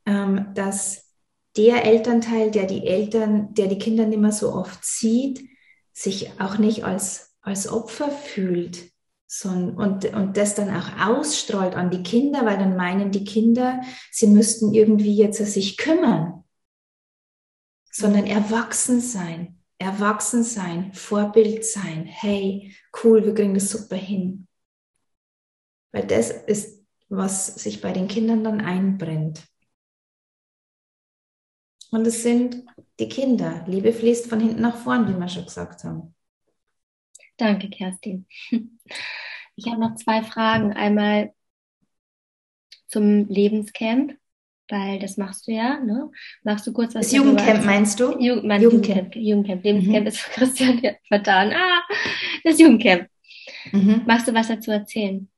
ähm, dass der Elternteil, der die Eltern, der die Kinder nicht mehr so oft sieht, sich auch nicht als, als Opfer fühlt, sondern, und, und das dann auch ausstrahlt an die Kinder, weil dann meinen die Kinder, sie müssten irgendwie jetzt sich kümmern, sondern erwachsen sein, erwachsen sein, Vorbild sein. Hey, cool, wir kriegen das super hin. Weil das ist, was sich bei den Kindern dann einbrennt. Und es sind die Kinder. Liebe fließt von hinten nach vorn, wie wir schon gesagt haben. Danke, Kerstin. <laughs> Ich habe noch zwei Fragen. Einmal zum Lebenscamp, weil das machst du ja. Ne? Machst du kurz was? Das Jugendcamp meinst du? Jugend, mein Jugendcamp. Jugendcamp. Lebenscamp mhm. ist für Christian ja, vertan. Ah, das Jugendcamp. Mhm. Magst du was dazu erzählen?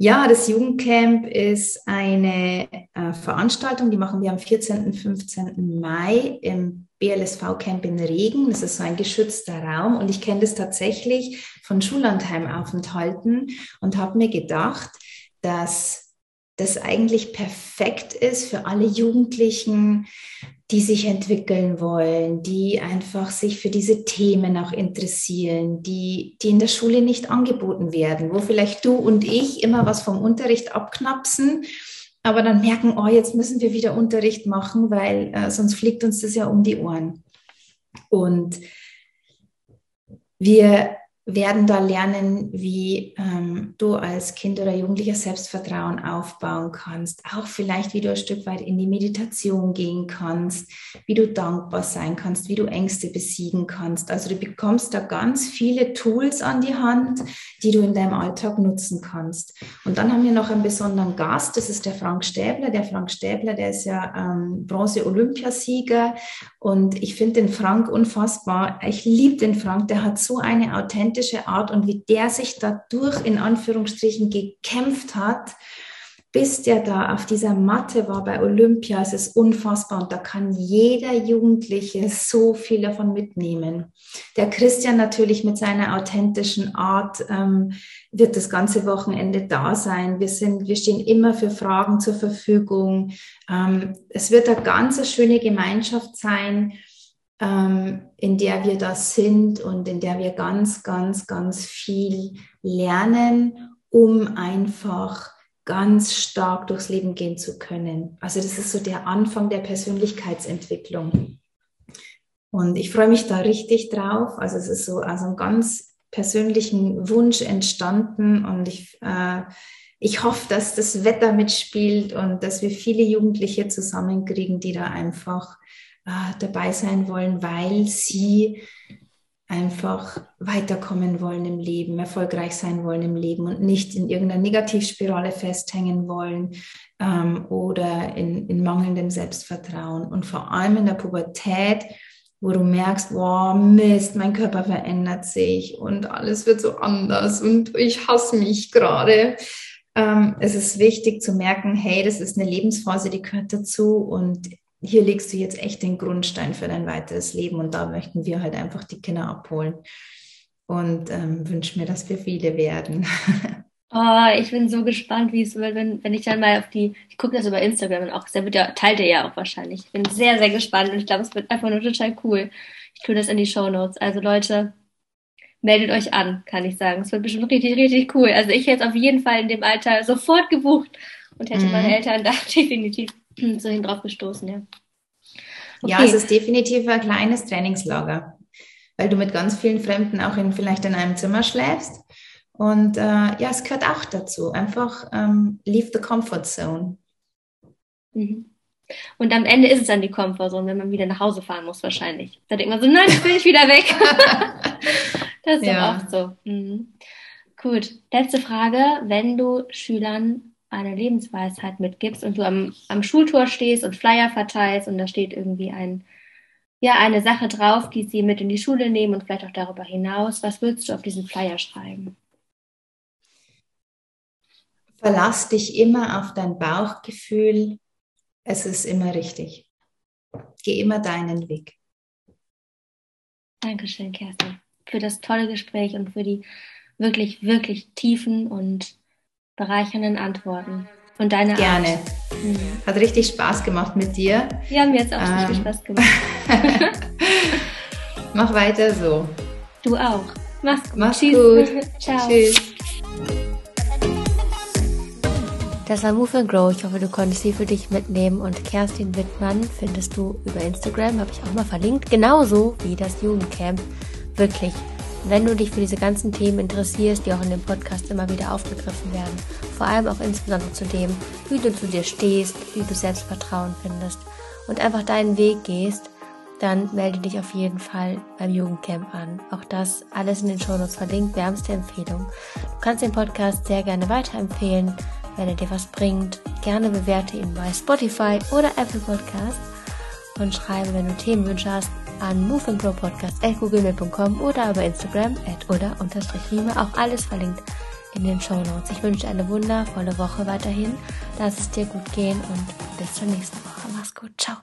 Ja, das Jugendcamp ist eine äh, Veranstaltung, die machen wir am 14. und 15. Mai im BLSV-Camp in Regen. Das ist so ein geschützter Raum und ich kenne das tatsächlich von Schullandheimaufenthalten und habe mir gedacht, dass das eigentlich perfekt ist für alle Jugendlichen, die sich entwickeln wollen, die einfach sich für diese Themen auch interessieren, die, die in der Schule nicht angeboten werden, wo vielleicht du und ich immer was vom Unterricht abknapsen, aber dann merken, oh, jetzt müssen wir wieder Unterricht machen, weil äh, sonst fliegt uns das ja um die Ohren. Und wir werden da lernen, wie ähm, du als Kind oder Jugendlicher Selbstvertrauen aufbauen kannst, auch vielleicht, wie du ein Stück weit in die Meditation gehen kannst, wie du dankbar sein kannst, wie du Ängste besiegen kannst. Also du bekommst da ganz viele Tools an die Hand, die du in deinem Alltag nutzen kannst. Und dann haben wir noch einen besonderen Gast, das ist der Frank Stäbler. Der Frank Stäbler, der ist ja ähm, Bronze-Olympiasieger und ich finde den Frank unfassbar. Ich liebe den Frank, der hat so eine authentische authentische Art und wie der sich dadurch in Anführungsstrichen gekämpft hat, bis der da auf dieser Matte war bei Olympia, es ist unfassbar und da kann jeder Jugendliche so viel davon mitnehmen. Der Christian natürlich mit seiner authentischen Art ähm, wird das ganze Wochenende da sein. Wir sind, wir stehen immer für Fragen zur Verfügung. Ähm, es wird eine ganz schöne Gemeinschaft sein ähm, in der wir da sind und in der wir ganz, ganz, ganz viel lernen, um einfach ganz stark durchs Leben gehen zu können. Also das ist so der Anfang der Persönlichkeitsentwicklung. Und ich freue mich da richtig drauf. Also es ist so also ein ganz persönlichen Wunsch entstanden und ich, äh, ich hoffe, dass das Wetter mitspielt und dass wir viele Jugendliche zusammenkriegen, die da einfach dabei sein wollen, weil sie einfach weiterkommen wollen im Leben, erfolgreich sein wollen im Leben und nicht in irgendeiner Negativspirale festhängen wollen ähm, oder in, in mangelndem Selbstvertrauen. Und vor allem in der Pubertät, wo du merkst, wow, Mist, mein Körper verändert sich und alles wird so anders und ich hasse mich gerade. Ähm, es ist wichtig zu merken, hey, das ist eine Lebensphase, die gehört dazu und hier legst du jetzt echt den Grundstein für dein weiteres Leben und da möchten wir halt einfach die Kinder abholen und ähm, wünschen mir, dass wir viele werden. Oh, <laughs> ich bin so gespannt, wie es wird, wenn, wenn ich dann mal auf die, ich gucke das über Instagram und auch, der wird ja, teilt er ja auch wahrscheinlich. Ich bin sehr, sehr gespannt und ich glaube, es wird einfach nur total cool. Ich tue das in die Show Notes. Also Leute, meldet euch an, kann ich sagen. Es wird bestimmt richtig, richtig cool. Also ich hätte auf jeden Fall in dem Alter sofort gebucht und hätte mhm. meine Eltern da <laughs> definitiv so hin drauf gestoßen, ja. Okay. Ja, es ist definitiv ein kleines Trainingslager, weil du mit ganz vielen Fremden auch in, vielleicht in einem Zimmer schläfst. Und äh, ja, es gehört auch dazu. Einfach ähm, leave the comfort zone. Mhm. Und am Ende ist es dann die Komfortzone, wenn man wieder nach Hause fahren muss, wahrscheinlich. Da denkt man so, nein, ich will ich wieder weg. <laughs> das ist ja. auch so. Mhm. Gut. Letzte Frage. Wenn du Schülern eine Lebensweisheit mitgibst und du am, am Schultor stehst und Flyer verteilst und da steht irgendwie ein, ja, eine Sache drauf, die sie mit in die Schule nehmen und vielleicht auch darüber hinaus, was würdest du auf diesen Flyer schreiben? Verlass dich immer auf dein Bauchgefühl. Es ist immer richtig. Geh immer deinen Weg. Dankeschön, Kerstin, für das tolle Gespräch und für die wirklich, wirklich tiefen und bereichernden Antworten. Und deine Gerne. Art. Mhm. Hat richtig Spaß gemacht mit dir. Ja, mir hat es auch ähm, richtig Spaß gemacht. <laughs> Mach weiter so. Du auch. Mach's gut. Mach's Tschüss. gut. <laughs> Ciao. Tschüss. Das war Move and Grow. Ich hoffe, du konntest sie für dich mitnehmen. Und Kerstin Wittmann findest du über Instagram, habe ich auch mal verlinkt. Genauso wie das Jugendcamp. Wirklich wenn du dich für diese ganzen Themen interessierst, die auch in dem Podcast immer wieder aufgegriffen werden, vor allem auch insbesondere zu dem, wie du zu dir stehst, wie du Selbstvertrauen findest und einfach deinen Weg gehst, dann melde dich auf jeden Fall beim Jugendcamp an. Auch das alles in den Shownotes verlinkt, wärmste Empfehlung. Du kannst den Podcast sehr gerne weiterempfehlen, wenn er dir was bringt. Gerne bewerte ihn bei Spotify oder Apple Podcasts und schreibe, wenn du Themenwünsche hast, an moveandgrowpodcast.googlemail.com oder über Instagram at oder. Auch alles verlinkt in den Show Notes. Ich wünsche dir eine wundervolle Woche weiterhin. Lass es dir gut gehen und bis zur nächsten Woche. Mach's gut. Ciao.